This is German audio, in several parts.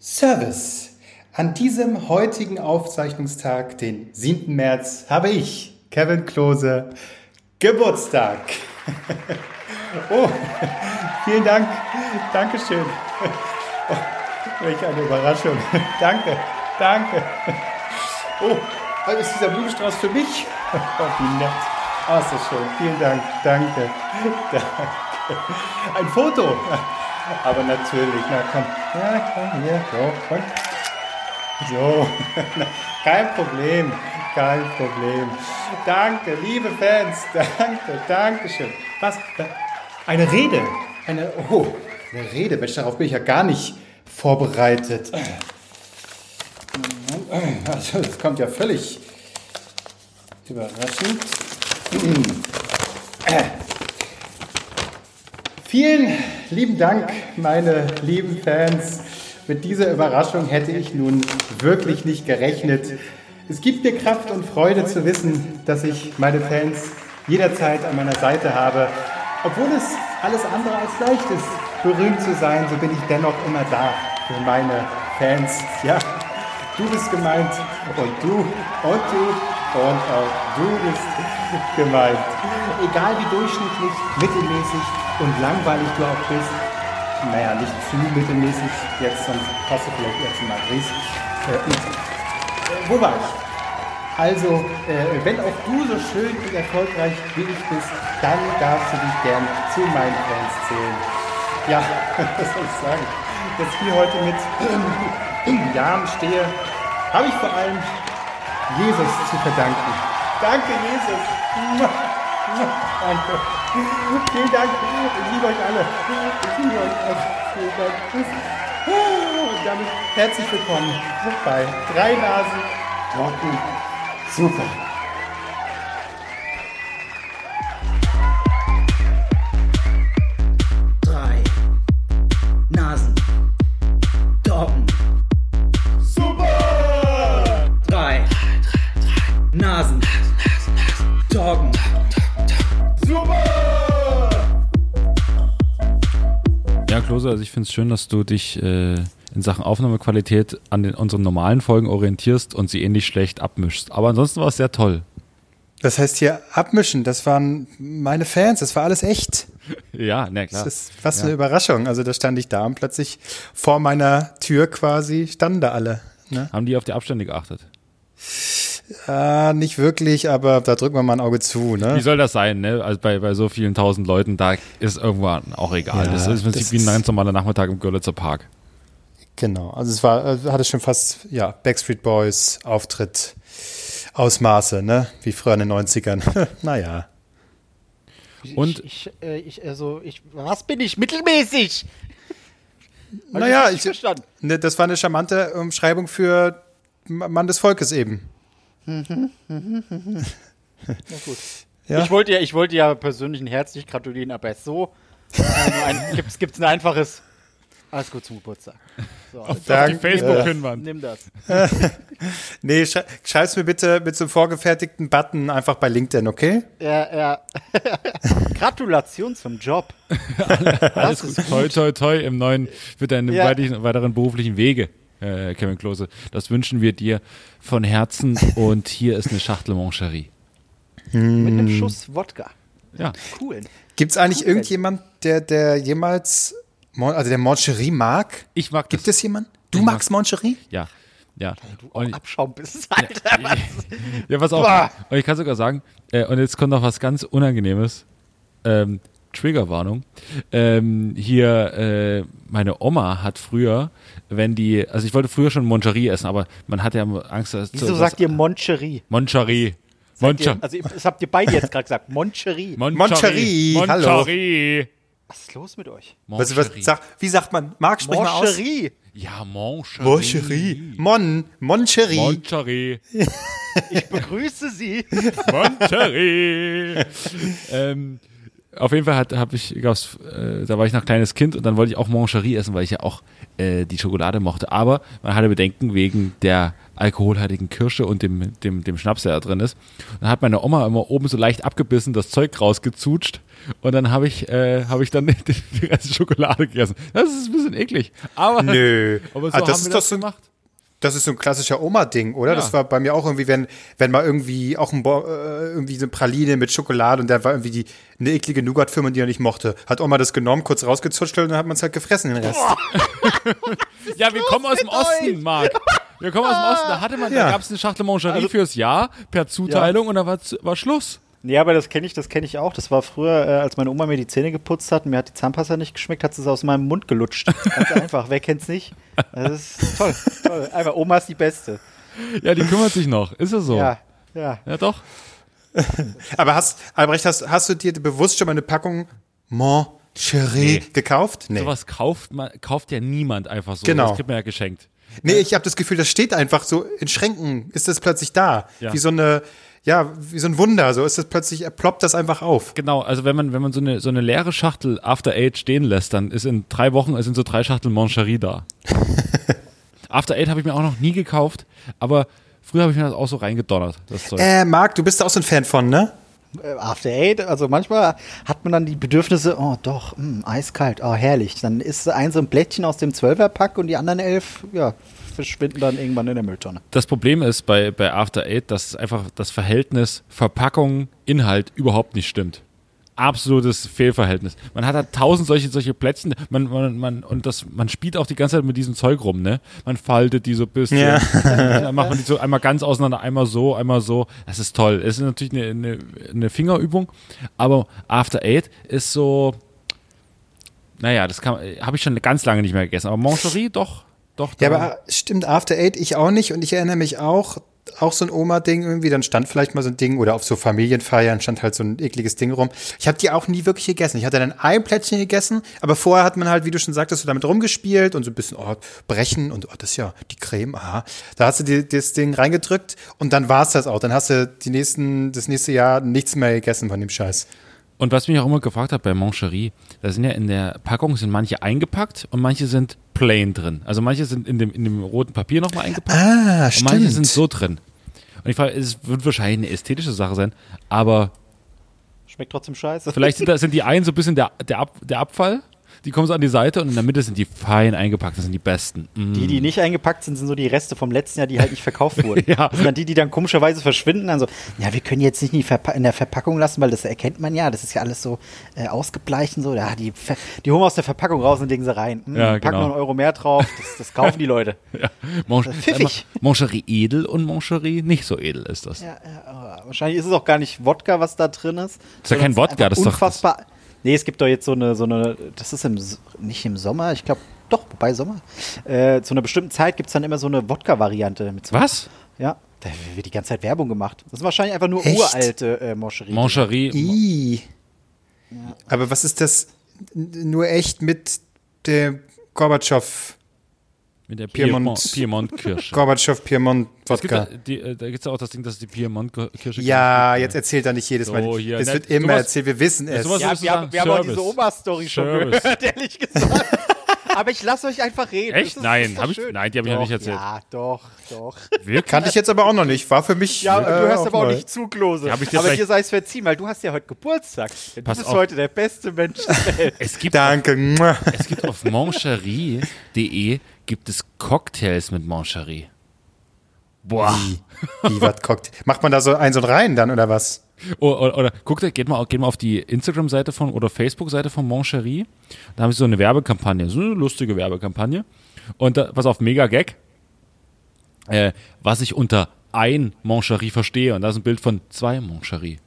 Service. An diesem heutigen Aufzeichnungstag, den 7. März, habe ich, Kevin Klose, Geburtstag. oh, vielen Dank. Dankeschön. Oh, welch eine Überraschung. danke, danke. Oh, also ist dieser Blumenstrauß für mich? Oh, wie nett. Oh, ist das schön. Vielen Dank. Danke. Danke. Ein Foto. Aber natürlich, na komm. Ja, komm hier. So, und. So. Kein Problem. Kein Problem. Danke, liebe Fans. Danke, danke schön. Was? Eine Rede. Eine, oh, eine Rede. Mensch, darauf bin ich ja gar nicht vorbereitet. Also, das kommt ja völlig überraschend. Vielen lieben Dank, meine lieben Fans. Mit dieser Überraschung hätte ich nun wirklich nicht gerechnet. Es gibt mir Kraft und Freude zu wissen, dass ich meine Fans jederzeit an meiner Seite habe. Obwohl es alles andere als leicht ist, berühmt zu sein, so bin ich dennoch immer da für meine Fans. Ja, du bist gemeint und du und du und auch du bist gemeint. Egal wie durchschnittlich, mittelmäßig und langweilig du auch bist, naja, nicht zu mittelmäßig, jetzt sonst passt du vielleicht eher zu Madrid. Äh, wo war ich? Also, äh, wenn auch du so schön und erfolgreich wie ich bist, dann darfst du dich gern zu meinen Fans zählen. Ja, was soll ich sagen? Ich hier heute mit im Jahren stehe, habe ich vor allem Jesus zu verdanken. Danke, Jesus. Danke. Vielen Dank. Ich liebe euch alle. Ich liebe euch alle. Vielen Dank. Und damit herzlich willkommen bei Drei Nasen Talken. Super. Also ich finde es schön, dass du dich äh, in Sachen Aufnahmequalität an den, unseren normalen Folgen orientierst und sie ähnlich schlecht abmischst. Aber ansonsten war es sehr toll. Das heißt hier abmischen, das waren meine Fans, das war alles echt. Ja, na klar. Das ist was für eine Überraschung. Also da stand ich da und plötzlich vor meiner Tür quasi standen da alle. Ne? Haben die auf die Abstände geachtet? Ah, nicht wirklich, aber da drücken wir mal ein Auge zu. Wie Ne? soll das sein, ne? Also bei, bei so vielen tausend Leuten, da ist irgendwann auch egal. Ja, das ist im Prinzip wie ein ganz normaler Nachmittag im Görlitzer Park. Genau, also es war, hatte schon fast, ja, Backstreet Boys Auftritt Ausmaße, ne? Wie früher in den 90ern. naja. Und- ich, ich, äh, ich, also, ich, was bin ich? Mittelmäßig! Naja, ich, verstanden. ne, das war eine charmante Umschreibung für Mann des Volkes eben. Na gut. Ja. Ich wollte ja, ich wollte ja persönlich ein herzlich gratulieren, aber so äh, nur ein, gibt's, gibt's ein einfaches alles gut zum Geburtstag. So, also, Danke. Facebook-Pinwand. nimm das. Nee, schrei schreib's mir bitte mit so einem vorgefertigten Button einfach bei LinkedIn, okay? Ja, ja. Gratulation zum Job. Alles gut. Toi, toi, toi im neuen, für deine Ja. weiteren beruflichen Wege, äh, Kevin Klose. Das wünschen wir dir von Herzen und hier ist eine Schachtel Moncherie. Mit einem Schuss Wodka. Ja. Cool. Gibt's eigentlich Cool. irgendjemand, der, der jemals, Mon also der Moncherie mag? Ich mag Gibt das. es jemanden? Du Ich mag- magst Moncherie? Ja. Ja. Du Und, Abschaum bist, Alter. Was? ja, pass auf. Bah. Und ich kann sogar sagen, äh, und jetzt kommt noch was ganz Unangenehmes. Ähm, Triggerwarnung. Ähm, hier, äh, meine Oma hat früher, wenn die, also ich wollte früher schon Moncherie essen, aber man hat ja Angst, dass Wieso sagt ihr Moncherie? Moncherie? Moncher Also, das habt ihr beide jetzt gerade gesagt. Moncherie. Moncherie, hallo. Moncherie. Was ist los mit euch? Was, was, sag, wie sagt man? Marc, sprich mal aus. Moncherie. Ja, Moncherie. Moncherie. Mon, Moncherie. Moncherie. Ich begrüße Sie. Moncherie. ähm, Auf jeden Fall hat, hab ich, gab's, äh, da war ich noch kleines Kind und dann wollte ich auch Mancherie essen, weil ich ja auch äh, die Schokolade mochte. Aber man hatte Bedenken wegen der alkoholhaltigen Kirsche und dem, dem, dem Schnaps, der da drin ist. Und dann hat meine Oma immer oben so leicht abgebissen, das Zeug rausgezutscht und dann habe ich, äh, hab ich dann die, die ganze Schokolade gegessen. Das ist ein bisschen eklig. Aber, Nö. aber so haben das wir ist das ein- gemacht. Das ist so ein klassischer Oma-Ding, oder? Ja. Das war bei mir auch irgendwie, wenn, wenn mal irgendwie auch ein Bo äh, irgendwie so eine Praline mit Schokolade und da war irgendwie die, eine eklige Nougat-Firma, die er nicht mochte. Hat Oma das genommen, kurz rausgezutscht und dann hat man es halt gefressen, den Rest. Ja, wir kommen aus dem Osten, Marc. Wir kommen aus dem Osten. Da hatte man, Ja. da gab es eine Schachtel Mangerie fürs Jahr per Zuteilung und da war, war Schluss. Nee, aber das kenne ich, das kenne ich auch. Das war früher, äh, als meine Oma mir die Zähne geputzt hat und mir hat die Zahnpasta nicht geschmeckt, hat sie es aus meinem Mund gelutscht. Ganz einfach. Wer kennt's nicht? Das ist toll, toll. Einfach, Oma ist die Beste. Ja, die kümmert sich noch. Ist es so? Ja, ja. Ja, doch. Aber hast, Albrecht, hast, hast du dir bewusst schon mal eine Packung Mon Cherie Nee. gekauft? Nee. Sowas kauft, man, kauft ja niemand einfach so. Genau. Das kriegt man ja geschenkt. Nee, ich habe das Gefühl, das steht einfach so in Schränken, ist das plötzlich da. Ja. Wie so eine, ja, wie so ein Wunder. So ist das plötzlich, ploppt das einfach auf. Genau, also wenn man, wenn man so eine, so eine leere Schachtel After Eight stehen lässt, dann ist in drei Wochen sind so drei Schachteln Mancherie da. After Eight habe ich mir auch noch nie gekauft, aber früher habe ich mir das auch so reingedonnert, das Zeug. Äh, Marc, du bist da auch so ein Fan von, ne? Äh, After Eight, also manchmal hat man dann die Bedürfnisse, oh doch, mh, eiskalt, oh herrlich. Dann ist ein so ein Blättchen aus dem Zwölferpack und die anderen elf, ja, verschwinden dann irgendwann in der Mülltonne. Das Problem ist bei, bei After Eight, dass einfach das Verhältnis Verpackung, Inhalt überhaupt nicht stimmt. Absolutes Fehlverhältnis. Man hat da tausend solche, solche Plätzchen, man, man, man, und das, man spielt auch die ganze Zeit mit diesem Zeug rum, ne? Man faltet die so ein bisschen. Ja. Dann macht man die so einmal ganz auseinander, einmal so, einmal so. Das ist toll. Es ist natürlich eine, eine, eine Fingerübung, aber After Eight ist so, naja, das kann, habe ich schon ganz lange nicht mehr gegessen. Aber Mancherie, doch, doch. Ja, aber stimmt, After Eight, ich auch nicht. Und ich erinnere mich auch, auch so ein Oma-Ding irgendwie, dann stand vielleicht mal so ein Ding oder auf so Familienfeiern stand halt so ein ekliges Ding rum. Ich habe die auch nie wirklich gegessen. Ich hatte dann ein Plätzchen gegessen, aber vorher hat man halt, wie du schon sagtest, so damit rumgespielt und so ein bisschen, oh, brechen und oh, das ist ja die Creme, aha. Da hast du die, das Ding reingedrückt und dann war's das auch. Dann hast du die nächsten, das nächste Jahr nichts mehr gegessen von dem Scheiß. Und was mich auch immer gefragt hat bei Mancherie, da sind ja in der Packung sind manche eingepackt und manche sind plain drin. Also manche sind in dem, in dem roten Papier nochmal eingepackt Ah, und manche sind so drin. Und ich frage, es wird wahrscheinlich eine ästhetische Sache sein, aber Schmeckt trotzdem scheiße. vielleicht sind, da, sind die einen so ein bisschen der, der, Ab, der Abfall, die kommen so an die Seite und in der Mitte sind die fein eingepackt, das sind die besten. Mm. Die, die nicht eingepackt sind, sind so die Reste vom letzten Jahr, die halt nicht verkauft wurden. Ja. Das sind dann die, die dann komischerweise verschwinden. Dann so, ja, wir können jetzt nicht in, der Verpackung lassen, weil das erkennt man ja. Das ist ja alles so äh, ausgebleicht und so. Ja, die, die holen wir aus der Verpackung raus und legen sie rein. Hm, Ja, packen genau. noch einen Euro mehr drauf. Das, das kaufen die Leute. Ja, Das pfiffig. Mancherie edel und Mancherie nicht so edel ist das. Ja, ja, wahrscheinlich ist es auch gar nicht Wodka, was da drin ist. ist ja kein Wodka, das ist doch- unfassbar. Nee, es gibt doch jetzt so eine, so eine, das ist im, S- nicht im Sommer, ich glaube, doch, wobei Sommer. Äh, zu einer bestimmten Zeit gibt es dann immer so eine Wodka-Variante. mit so- Was? Ja, da wird die ganze Zeit Werbung gemacht. Das ist wahrscheinlich einfach nur Echt? uralte äh, Moscherie. Mancherie, I. Aber was ist das n- nur echt mit dem Gorbatschow, mit der Piemont- Piemont- Piemont-Kirsche. Gorbatschow Piemont Es gibt Wodka? da, die, äh, da gibt es auch das Ding, dass die Piemont-Kirsche Ja, jetzt erzählt er nicht jedes So, Mal. hier, es ne, wird immer sowas- erzählt, wir wissen es. Ja, wir haben, wir haben auch diese Oma-Story schon gehört, ehrlich gesagt. Aber ich lasse euch einfach reden. Echt? Ist- Nein, hab ich- nein, die hab ich noch nicht erzählt. Ja, doch, doch. Wirklich? Kannte ich jetzt aber auch noch nicht. War für mich. Ja, äh, du hörst aber auch neu. nicht zu, Klose. Ja, aber dir sei es verziehen, weil du hast ja heute Geburtstag. Du Pass bist auf. heute der beste Mensch der Welt. Es gibt, Danke. Es gibt auf mancherie.de gibt es Cocktails mit Mancherie. Boah. Wie was guckt. Macht man da so eins und rein dann oder was? Oder, oder, oder guckt, geht mal, geht mal auf die Instagram-Seite von oder Facebook-Seite von Mancherie. Da haben sie so eine Werbekampagne, so eine lustige Werbekampagne. Und da, pass auf, mega Gag. Äh, was ich unter ein Mancherie verstehe. Und da ist ein Bild von zwei Mancherie.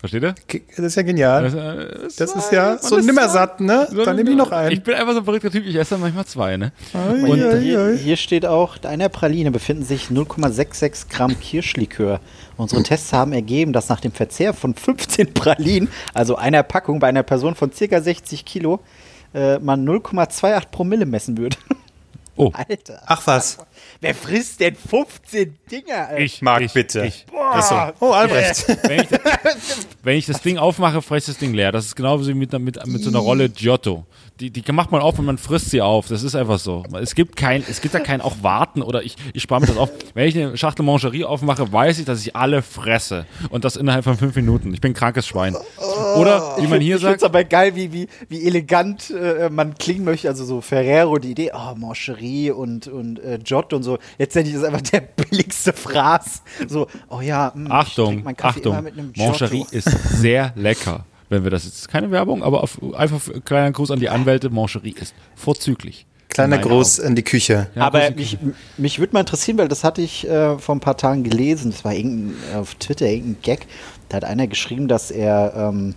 Versteht ihr? Das ist ja genial. Das, äh, Das ist ja so nimmersatt, ne? so- Dann nehme ich noch Ich einen. bin einfach so ein verrückter Typ, ich esse dann manchmal zwei, ne? Ei, Und ei, Hier, ei. hier steht auch, in einer Praline befinden sich 0,66 Gramm Kirschlikör. Unsere Tests haben ergeben, dass nach dem Verzehr von 15 Pralinen, also einer Packung bei einer Person von circa 60 Kilo, äh, man 0,28 Promille messen würde. Oh. Alter. Ach was. Wer frisst denn 15 Dinger? Alter? Ich, Marc, ich, bitte. Ich. Boah, Also, Oh, Albrecht. wenn, ich, wenn ich das Ding aufmache, fresse ich das Ding leer. Das ist genauso wie mit, mit, mit so einer Rolle Giotto. Die, die macht man auf und man frisst sie auf. Das ist einfach so. Es gibt kein, es gibt da kein auch Warten oder ich, ich spare mir das auf. Wenn ich eine Schachtel Mangerie aufmache, weiß ich, dass ich alle fresse. Und das innerhalb von fünf Minuten. Ich bin ein krankes Schwein. Oder, wie man hier ich finde es sagt, aber geil, wie, wie, wie elegant äh, man klingen möchte. Also so Ferrero, die Idee, oh, Mancherie und, und äh, Giotto und so. Letztendlich ist einfach der billigste Fraß. So, oh ja, mh, ich Achtung, Achtung, mit einem Giotto. Mangerie ist sehr lecker. Wenn wir das jetzt keine Werbung, aber auf, einfach kleiner Gruß an die Anwälte, Mangerie ist vorzüglich. Kleiner Gruß in die Küche. Ja, aber mich, mich würde mal interessieren, weil das hatte ich äh, vor ein paar Tagen gelesen. Das war irgendein, auf Twitter irgendein Gag. Da hat einer geschrieben, dass er, ähm,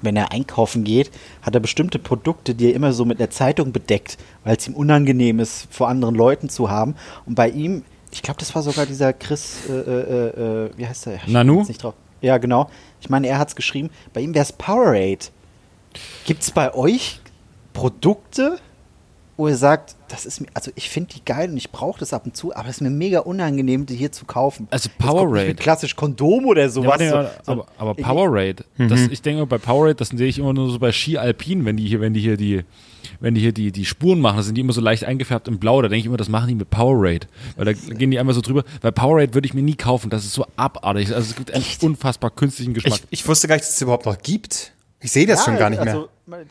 wenn er einkaufen geht, hat er bestimmte Produkte, die er immer so mit einer Zeitung bedeckt, weil es ihm unangenehm ist, vor anderen Leuten zu haben. Und bei ihm, ich glaube, das war sogar dieser Chris, äh, äh, äh, wie heißt der? Ich Nanu? Nicht drauf. Ja, genau. Ich meine, er hat es geschrieben. Bei ihm wäre es Powerade. Gibt es bei euch Produkte, wo ihr sagt, das ist mir, also ich finde die geil und ich brauche das ab und zu, aber es ist mir mega unangenehm, die hier zu kaufen. Also Powerade. klassisch Kondom oder Ja, sowas. warte, so, aber, so, aber, Powerade, das, ich denke bei Powerade, das sehe ich immer nur so bei Ski Alpin, wenn die hier, wenn die hier die, wenn die hier die, die Spuren machen, sind die immer so leicht eingefärbt in Blau. Da denke ich immer, das machen die mit Powerade. Weil da gehen die einmal so drüber. Weil Powerade würde ich mir nie kaufen. Das ist so abartig. Also es gibt einen unfassbar künstlichen Geschmack. Ich, ich wusste gar nicht, dass es überhaupt noch gibt. Ich sehe das schon gar nicht mehr. also,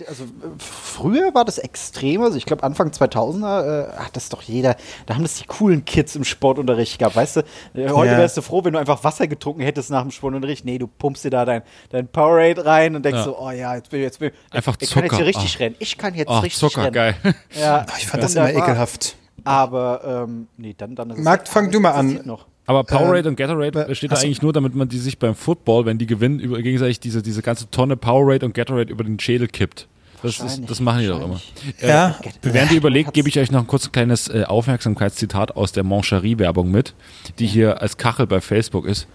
Also äh, früher war das extrem, also ich glaube Anfang 2000er äh, hat das doch jeder, da haben das die coolen Kids im Sportunterricht gehabt, weißt du? Äh, heute Ja. wärst du froh, wenn du einfach Wasser getrunken hättest nach dem Sportunterricht. Nee, du pumpst dir da dein, dein Powerade rein und denkst Ja. so, oh ja, jetzt bin ich, jetzt bin ich, Einfach ich kann jetzt hier richtig Ah. rennen. Ich kann jetzt Ach, richtig Zucker, rennen. geil. Ja, Ich fand das immer ekelhaft. Aber, ähm, nee, dann, dann ist es- Marc, fang aber du mal an. Noch. Aber Powerade Ähm, und Gatorade steht da eigentlich nur, damit man die sich beim Football, wenn die gewinnen, über, gegenseitig diese, diese ganze Tonne Powerade und Gatorade über den Schädel kippt. Das, ist, Wahrscheinlich, das machen die doch immer. wahrscheinlich. Äh, Ja. Während ihr überlegt, gebe ich euch noch ein kurzes kleines äh, Aufmerksamkeitszitat aus der Mancherie-Werbung mit, die hier als Kachel bei Facebook ist.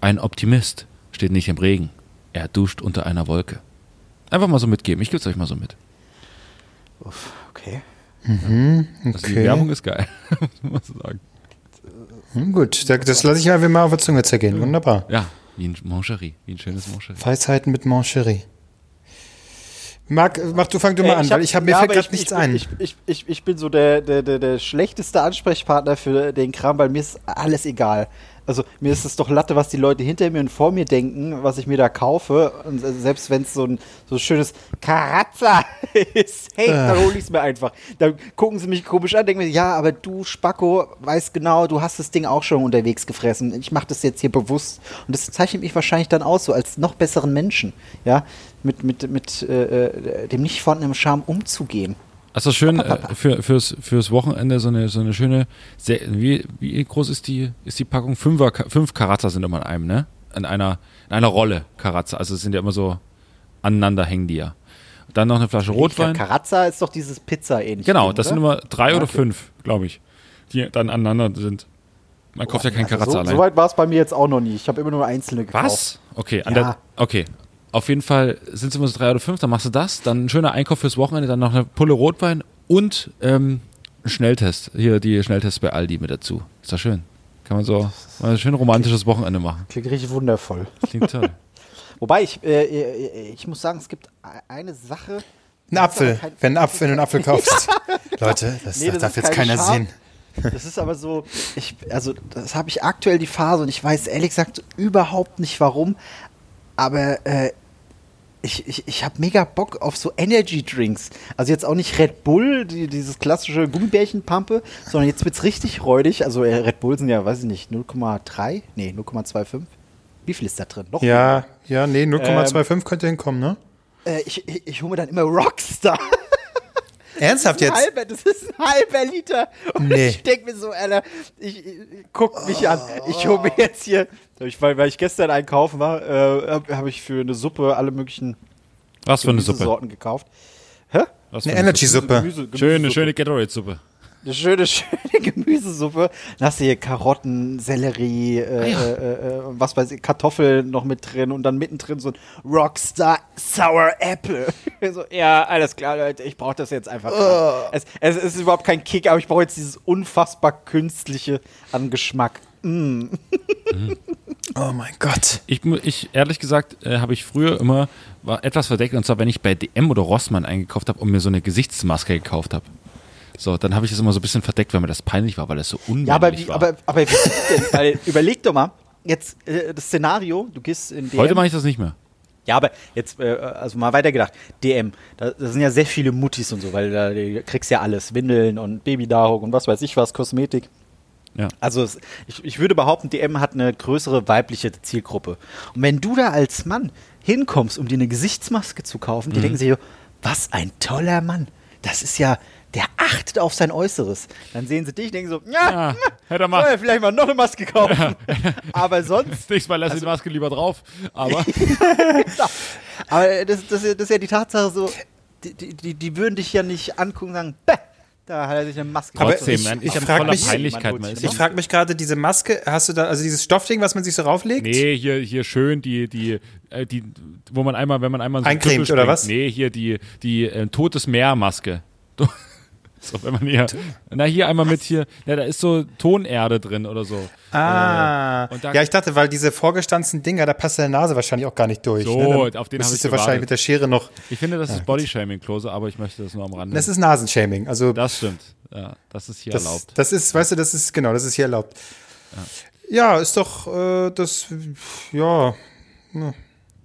Ein Optimist steht nicht im Regen. Er duscht unter einer Wolke. Einfach mal so mitgeben. Ich gebe es euch mal so mit. Okay. Also die Okay. Werbung ist geil, muss man so sagen. Hm, gut, da- das lasse ich mal, mal auf der Zunge zergehen. Wunderbar. Ja, wie ein Mancherie, wie ein schönes Mancherie. Weisheiten mit Mancherie. Marc, mach du, fang du mal Äh, an, ich weil hab- ich habe mir ja, fällt gerade ich- nichts ich, ein. Ich, ich, ich, ich bin so der, der, der, der schlechteste Ansprechpartner für den Kram, weil mir ist alles egal. Also mir ist es doch Latte, was die Leute hinter mir und vor mir denken, was ich mir da kaufe. Und äh, selbst wenn es so ein so schönes Karazza ist, hey, dann hole ich es mir einfach. Dann gucken sie mich komisch an, denken mir, ja, aber du, Spacko, weißt genau, du hast das Ding auch schon unterwegs gefressen. Ich mache das jetzt hier bewusst. Und das zeichnet mich wahrscheinlich dann aus, so als noch besseren Menschen. Ja, mit, mit, mit äh, äh, dem nicht vorhandenen Charme umzugehen. Also schön äh, für, fürs, fürs Wochenende so eine, so eine schöne, sehr, wie, wie groß ist die, ist die Packung? Fünfer, fünf Karatzer sind immer in einem, ne? In einer, in einer Rolle Karatzer. Also es sind ja immer so aneinander hängen die ja. Dann noch eine Flasche Rotwein. Karazza ist doch dieses Pizza-ähnliche. Genau, das sind immer drei oder Okay. fünf, glaube ich, die dann aneinander sind. Man kauft ja keinen Also Karatzer so, allein. so weit war es bei mir jetzt auch noch nie. Ich habe immer nur einzelne gekauft. Was? Okay, an Ja. der, okay. Auf jeden Fall sind es immer so drei oder fünf, dann machst du das, dann ein schöner Einkauf fürs Wochenende, dann noch eine Pulle Rotwein und ähm, ein Schnelltest. Hier die Schnelltests bei Aldi mit dazu. Ist doch schön. Kann man so ein schön romantisches Wochenende machen. Klingt richtig wundervoll. Klingt toll. Wobei, ich, äh, äh, ich muss sagen, es gibt e- eine Sache. Ein Apfel, kein- wenn, ein Apfel, wenn du einen Apfel kaufst. Leute, das, Nee, das das darf jetzt keine keiner Scham. sehen. Das ist aber so, ich, also das habe ich aktuell die Phase und ich weiß ehrlich gesagt überhaupt nicht warum, aber äh, ich, ich, ich habe mega Bock auf so Energy Drinks. Also jetzt auch nicht Red Bull, die, dieses klassische Gummibärchenpampe, sondern jetzt wird's richtig räudig. Also äh, Red Bull sind ja, weiß ich nicht, 0,3? Nee, 0,25. Wie viel ist da drin? Noch Ja, ja, nee, 0,25 könnte hinkommen, ne? Äh, ich ich, ich hole mir dann immer Rockstar. Ernsthaft jetzt? halber, das ist ein halber Liter. Und Nee. ich denke mir so, Alter, ich, ich, guck mich an. Ich hole mir jetzt hier, ich, weil, weil ich gestern einkaufen war, äh, habe hab ich für eine Suppe alle möglichen Was für eine Suppe? Sorten gekauft. Hä? Was für Eine Energy-Suppe. Gemüse, Schöne, schöne Gatorade-Suppe. Eine schöne, schöne Gemüsesuppe. Dann hast du hier Karotten, Sellerie, äh, Ah ja. äh, äh, was weiß ich, Kartoffeln noch mit drin und dann mittendrin so ein Rockstar Sour Apple. so, ja, alles klar, Leute, ich brauche das jetzt einfach. Oh. Es, es ist überhaupt kein Kick, aber ich brauche jetzt dieses unfassbar künstliche an Geschmack. Mm. Oh mein Gott. Ich, ich ehrlich gesagt, äh, habe ich früher immer war etwas verdeckt und zwar, wenn ich bei DM oder Rossmann eingekauft habe und mir so eine Gesichtsmaske gekauft habe. So, dann habe ich das immer so ein bisschen verdeckt, weil mir das peinlich war, weil das so unmännlich Ja, aber wie, war. aber, aber wie denn? Weil, überleg doch mal, jetzt äh, das Szenario, du gehst in DM. Heute mache ich das nicht mehr. Ja, aber jetzt, äh, also mal weitergedacht, DM, da, da sind ja sehr viele Muttis und so, weil da du kriegst ja alles, Windeln und Babynahrung und was weiß ich was, Kosmetik. Ja. Also es, ich, ich würde behaupten, DM hat eine größere weibliche Zielgruppe. Und wenn du da als Mann hinkommst, um dir eine Gesichtsmaske zu kaufen, Mhm. die denken sich, was ein toller Mann. Das ist ja, der achtet auf sein Äußeres. Dann sehen sie dich, denken so, ja, Ja, hätte er soll mal. er vielleicht mal noch eine Maske kaufen. Aber sonst Nächstes Mal lass ich die Maske lieber drauf. Aber Aber das, das, das ist ja die Tatsache so, die, die- die, würden dich ja nicht angucken und sagen, Bäh, da hat er sich eine Maske Aber trotzdem, ich- man, ich frag voller mich- Ich frage mich gerade, diese Maske, hast du da, also dieses Stoffding, was man sich so rauflegt? Nee, hier, hier schön die, die, äh, die, wo man einmal, wenn man einmal so Eincremt, oder was? Nee, hier die, die äh, Totes Meer-Maske. So, wenn man hier, na hier einmal mit hier, ja, da ist so Tonerde drin oder so. Ah, Äh, da- ja, ich dachte, weil diese vorgestanzten Dinger, da passt deine Nase wahrscheinlich auch gar nicht durch. So, ne? Dann auf den ich du wahrscheinlich gewartet. mit der Schere noch. Ich finde, das ist Bodyshaming, Klose, aber ich möchte das nur am Rande. Das ist Nasenshaming. Also das stimmt. Ja, das ist hier das, erlaubt. das ist, weißt du, das ist genau, das ist hier erlaubt. Ja, ist doch äh, das, ja. ja.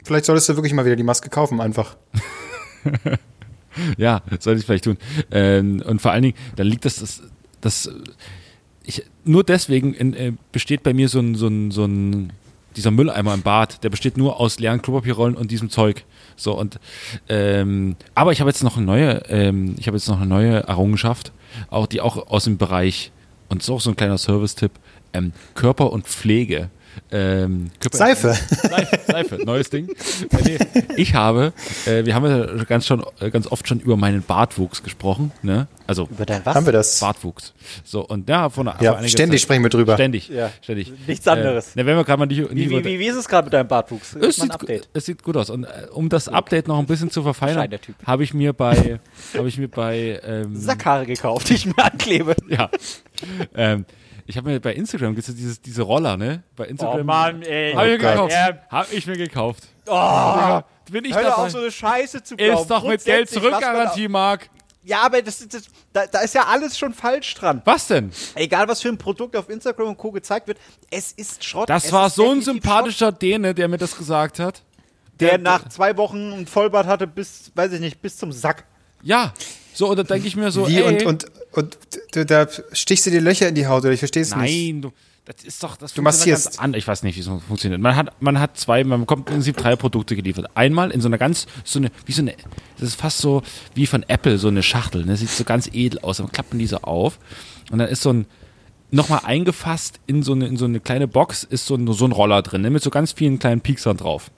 Vielleicht solltest du wirklich mal wieder die Maske kaufen, einfach. Ja, sollte ich vielleicht tun. Ähm, und vor allen Dingen, dann liegt das, das, das ich, nur deswegen in, äh, besteht bei mir so ein, so ein, so ein, dieser Mülleimer im Bad, der besteht nur aus leeren Klopapierrollen und diesem Zeug. So und, ähm, aber ich habe jetzt noch eine neue, ähm, ich habe jetzt noch eine neue Errungenschaft, auch die auch aus dem Bereich und ist auch so ein kleiner Service-Tipp, ähm, Körper und Pflege. Ähm, Seife. Seife, Seife, neues Ding. Äh, ich habe, äh, wir haben ja ganz, schon, äh, ganz oft schon über meinen Bartwuchs gesprochen, ne? Also Über dein was? Haben wir das? Bartwuchs. So, und ja, von, Ja, ständig Zeit- sprechen wir drüber. Ständig, Ja. ständig. Nichts anderes. Äh, na, wenn wir gerade mal nicht, nicht Wie, wie, wie, wie ist es gerade mit deinem Bartwuchs? es sieht, Update. es sieht gut aus. Und äh, um das Update noch ein bisschen zu verfeinern, habe ich mir bei, habe ich mir bei, ähm, Sackhaare gekauft, die ich mir anklebe. ja, ähm, ich habe mir bei Instagram gibt's ja dieses, diese Roller, ne? Bei Instagram. Oh ey. Habe ich mir Gott. gekauft. Ja. Habe ich mir gekauft. Oh, Bin ich hör doch dabei? auf, so eine Scheiße zu glauben. ist doch mit Geld man Zurückgarantie, Marc. Ja, aber das, das, da, da ist ja alles schon falsch dran. Was denn? Egal, was für ein Produkt auf Instagram und Co. gezeigt wird, es ist Schrott. Das es war so ein sympathischer Däne, der mir das gesagt hat. Schrott, der nach zwei Wochen ein Vollbart hatte bis, weiß ich nicht, bis zum Sack. Ja. So, und dann denke ich mir so, Wie ey, und, und, und da stichst du dir Löcher in die Haut, oder ich verstehe es nicht. nein, du, das ist doch, das Du massierst. an. Ich weiß nicht, wie es funktioniert. Man hat, man hat zwei, man bekommt im Prinzip drei Produkte geliefert. Einmal in so einer ganz, so eine, wie so eine, das ist fast so wie von Apple, so eine Schachtel. Ne? Sieht so ganz edel aus. Dann klappt man die so auf und dann ist so ein, nochmal eingefasst in so, eine, in so eine kleine Box ist so ein, so ein Roller drin, ne? mit so ganz vielen kleinen Pieksern drauf.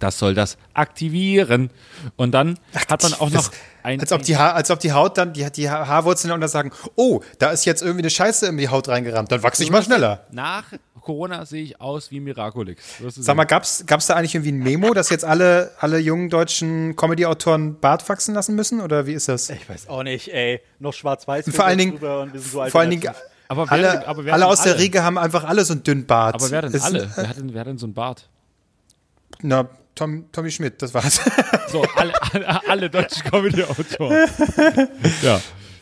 Das soll das aktivieren. Und dann hat man auch noch ein. Als ob, die ha als ob die Haut dann, die, die Ha- Haarwurzeln und dann sagen, oh, da ist jetzt irgendwie eine Scheiße in die Haut reingerammt, dann wachse ich mal schneller. Nach Corona sehe ich aus wie Miraculix. Sag mal, gab's, gab's da eigentlich irgendwie ein Memo, dass jetzt alle, alle jungen deutschen Comedy-Autoren Bart wachsen lassen müssen? Oder wie ist das? Ich weiß auch nicht, ey. Noch schwarz-weiß. vor allen Dingen, drüber und wir sind so vor allen Dingen. Aber wer alle, denn- aber wer alle aus der alle? Riege haben einfach alle so einen dünnen Bart. Aber wer denn Es- alle? Wer hat denn, wer hat denn so einen Bart? Na, Tom, Tommy Schmidt, das war's. So, alle, alle, alle deutschen Comedy-Autoren. ja.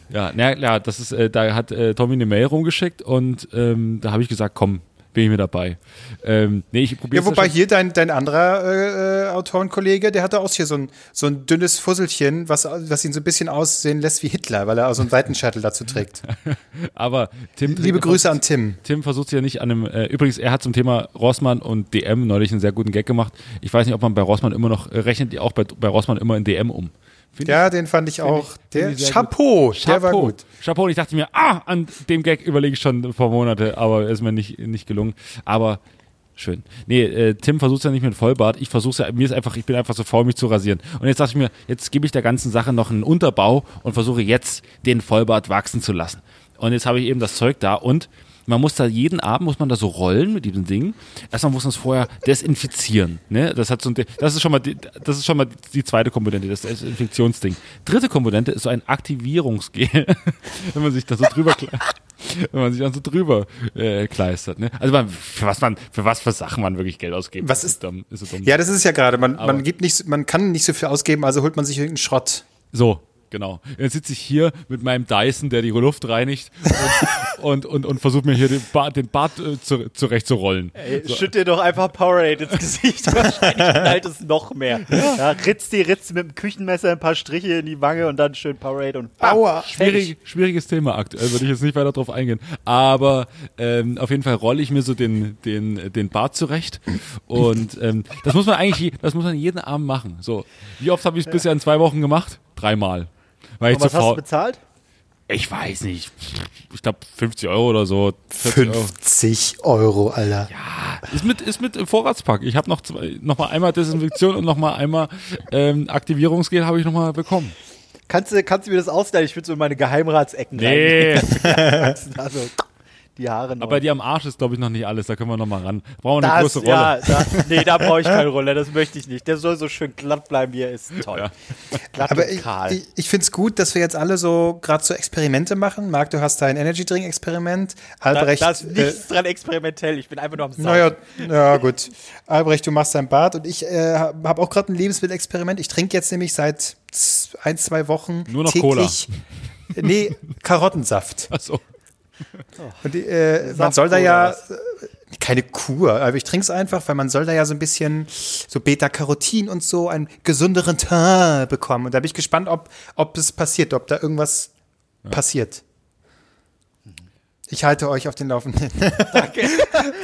Ja, na, ja, das ist, äh, da hat äh, Tommy eine Mail rumgeschickt und ähm, da habe ich gesagt, komm, bin ich mir dabei. Ähm, nee, ich probiere Ja, wobei hier dein, dein anderer äh, äh, Autorenkollege, der hatte auch hier so ein, so ein dünnes Fusselchen, was, was ihn so ein bisschen aussehen lässt wie Hitler, weil er auch so einen Seitenscheitel dazu trägt. aber Tim Liebe Grüße an Tim. Tim versucht ja nicht an einem, äh, übrigens, er hat zum Thema Rossmann und DM neulich einen sehr guten Gag gemacht. Ich weiß nicht, ob man bei Rossmann immer noch, äh, rechnet ihr auch bei, bei Rossmann immer in DM um. Find Ja, den fand ich auch. ich- der ich Chapeau, ich, der war Chapeau. gut. Chapeau, und ich dachte mir, ah, an dem Gag überlege ich schon vor Monate, aber ist mir nicht, nicht gelungen. Aber schön. Nee, äh, Tim versucht ja nicht mit Vollbart. Ich versuche ja, mir ist einfach, ich bin einfach so faul, mich zu rasieren. Und jetzt dachte ich mir, jetzt gebe ich der ganzen Sache noch einen Unterbau und versuche jetzt den Vollbart wachsen zu lassen. Und jetzt habe ich eben das Zeug da und man muss da jeden Abend muss man da so rollen mit diesem Ding. Erstmal muss man es vorher desinfizieren. Ne? Das hat so ein, das ist schon mal die, das ist schon mal die zweite Komponente, das Desinfektionsding. Dritte Komponente ist so ein Aktivierungsgel, wenn man sich da so drüber wenn man sich dann so drüber äh, kleistert. Ne? Also man, für was man, für was für Sachen man wirklich Geld ausgibt. Was das ist- dumm, ist so dumm. Ja, das ist ja gerade. Man, Aber- man gibt nicht, man kann nicht so viel ausgeben, also holt man sich irgendeinen Schrott. So, genau. Jetzt sitze ich hier mit meinem Dyson, der die Luft reinigt und, und, und, und versuche mir hier den Bart, den Bart äh, zu, zurechtzurollen. Ey, Schütt dir doch einfach Powerade ins Gesicht. Wahrscheinlich knallt es noch mehr. Ja. ritzt die Ritz mit dem Küchenmesser ein paar Striche in die Wange und dann schön Powerade und bam, Aua. Schwierig, schwieriges Thema aktuell, würde ich jetzt nicht weiter drauf eingehen. Aber ähm, auf jeden Fall rolle ich mir so den, den, den Bart zurecht. Und ähm, das muss man eigentlich, das muss man jeden Abend machen. So, wie oft habe ich es bisher in zwei Wochen gemacht? Dreimal. Weil was hast du bezahlt? Ich weiß nicht. Ich glaube 50 Euro oder so. 40 Euro. 50 Euro, Alter. Ist mit, ist mit im Vorratspack. Ich habe noch, zwei- noch mal einmal Desinfektion und noch mal einmal ähm, Aktivierungsgel habe ich noch mal bekommen. Kannst du, kannst du mir das ausleihen? Ich würde so in meine Geheimratsecken Nee. rein. Also die Haare noch. Aber die am Arsch ist, glaube ich, noch nicht alles. Da können wir noch mal ran. Brauchen wir eine das, große Rolle. ja, da, nee, da brauche ich keine Rolle, das möchte ich nicht. Der soll so schön glatt bleiben, wie er ist. Toll. Ja. Glatt Aber und ich, kahl. ich, ich finde es gut, dass wir jetzt alle so gerade so Experimente machen. Marc, du hast dein Energy Drink Experiment. da, Albrecht, da ist äh, nichts dran experimentell. Ich bin einfach nur am Saufen. naja, ja gut. Albrecht, du machst dein Bad und ich äh, habe auch gerade ein Lebensmittelexperiment. Ich trinke jetzt nämlich seit ein, zwei Wochen Nur noch täglich, Nee, Karottensaft. Achso. Und äh, man soll da ja was? keine Kur, aber ich trinke es einfach, weil man soll da ja so ein bisschen so Beta-Carotin und so einen gesünderen Teint bekommen. Und da bin ich gespannt, ob, ob es passiert, ob da irgendwas passiert. Ich halte euch auf den Laufenden. Danke.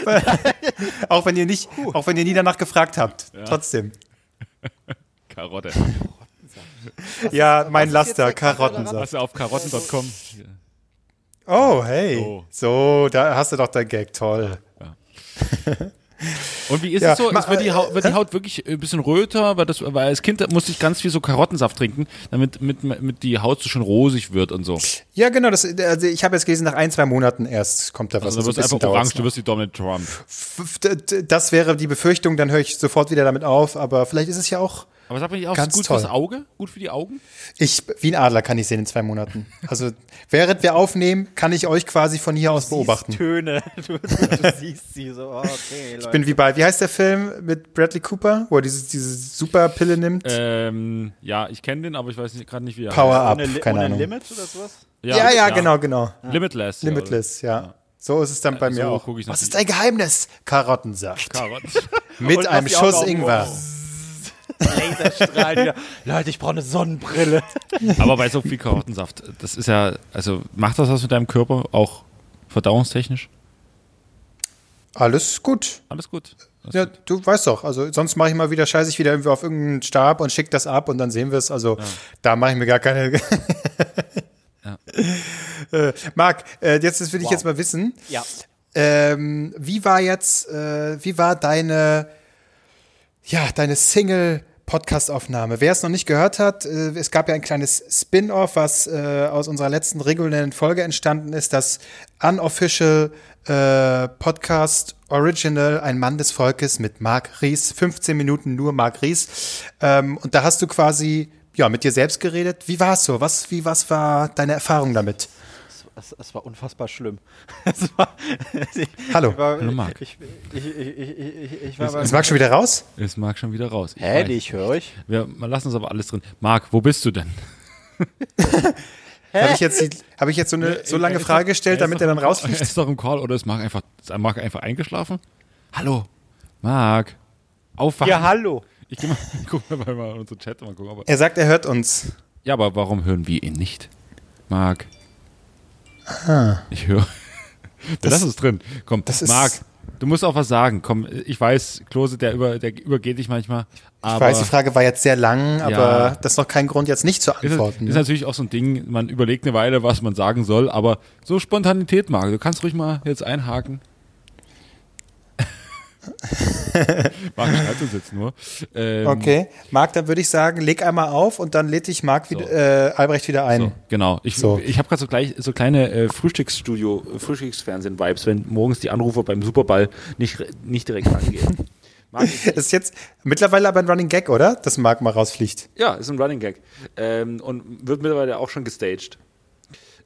auch wenn ihr nicht, auch wenn ihr nie danach gefragt habt. Trotzdem. Karotte. Ja, mein Laster, Karottensaft. Du auf karotten.com. Oh, hey. So. So, da hast du doch dein Gag, toll. Und wie ist Ja, es so? Ist, wird, die äh, Haut, wird die Haut wirklich ein bisschen röter? Weil, das, weil als Kind musste ich ganz viel so Karottensaft trinken, damit mit, mit die Haut so schön rosig wird und so. Ja, genau. Das, also ich habe jetzt gelesen, nach ein, zwei Monaten erst kommt da was. Also du so ein wirst einfach orange, du wirst wie Donald Trump. Das wäre die Befürchtung, dann höre ich sofort wieder damit auf. Aber vielleicht ist es ja auch. Aber sag mal, auch Ganz gut toll. fürs Auge? Gut für die Augen? Ich, wie ein Adler kann ich sehen in zwei Monaten. Also, während wir aufnehmen, kann ich euch quasi von hier aus beobachten. Töne. Du, du, du siehst sie so. Okay, Leute. Ich bin wie bei, wie heißt der Film mit Bradley Cooper, wo er diese, diese Superpille nimmt? Ähm, ja, ich kenne den, aber ich weiß nicht- gerade nicht, wie er Power heißt. Up, ohne, keine ohne Ahnung. Limits oder sowas? Ja, ja, genau, genau. Limitless. ja, Limitless, ja. So ist es dann bei so mir auch. Was ist dein Geheimnis? Karottensaft. oder? Karotten. Mit einem Schuss. Ingwer. Laserstrahl wieder. Leute, ich brauche eine Sonnenbrille. aber bei so viel Karottensaft, das ist ja, also macht das was mit deinem Körper, auch verdauungstechnisch? Alles gut. Alles gut. Das Ja, du weißt doch, also sonst mache ich mal wieder, scheiße ich wieder irgendwie auf irgendeinen Stab und schicke das ab und dann sehen wir es. Also da mache ich mir gar keine. Ja. äh, Marc, äh, jetzt das will ich jetzt mal wissen. Ja. Ähm, wie war jetzt, äh, wie war deine, ja, deine Single Podcast-Aufnahme? Wer es noch nicht gehört hat, äh, es gab ja ein kleines Spin-off, was äh, aus unserer letzten regulären Folge entstanden ist, das Unofficial äh, Podcast Original Ein Mann des Volkes mit Marc Ries. 15 Minuten nur Marc Ries. Ähm, und da hast du quasi ja, mit dir selbst geredet. Wie war es so? Was, wie, was war deine Erfahrung damit? Es, es war unfassbar schlimm. Es war, Hallo. Ich war, Hallo, Marc. Ich, ich, ich, ich, ich, ich war Ist Marc schon wieder raus? ist Marc schon wieder raus. Ich Hä, ich höre euch. Wir wir lassen uns aber alles drin. Marc, wo bist du denn? Habe ich jetzt, die- hab ich jetzt so eine so lange Frage gestellt, damit er dann rausfliegt? ist doch im Call oder ist Marc einfach, ist Marc einfach eingeschlafen? Hallo, Marc, aufwachen. Ja, hallo. Ich geh mal, guck mal bei mal unsere Chat mal gucken. Aber, Er sagt, er hört uns. ja, aber warum hören wir ihn nicht? Marc. Ich höre. Wir lassen es drin. Komm, das ist- Marc, du musst auch was sagen. Komm, ich weiß, Klose, der, über, der übergeht dich manchmal. Ich weiß, die Frage war jetzt sehr lang, aber Ja. das ist noch kein Grund, jetzt nicht zu ist, antworten. ist ne? natürlich auch so ein Ding, man überlegt eine Weile, was man sagen soll, aber so Spontanität, Marc, du kannst ruhig mal jetzt einhaken. Marc schreibt uns jetzt nur. Ähm, Okay, Marc, dann würde ich sagen, leg einmal auf und dann lädt dich Marc wieder, äh, Albrecht wieder ein. So, genau. Ich, So. ich habe gerade so gleich so kleine äh, Frühstücksstudio, äh, Frühstücksfernsehen-Vibes, wenn morgens die Anrufer beim Superball nicht, nicht direkt rangehen. Marc, ist jetzt mittlerweile aber ein Running Gag, oder? Dass Marc mal rausfliegt. ja, ist ein Running Gag. Ähm, und wird mittlerweile auch schon gestaged.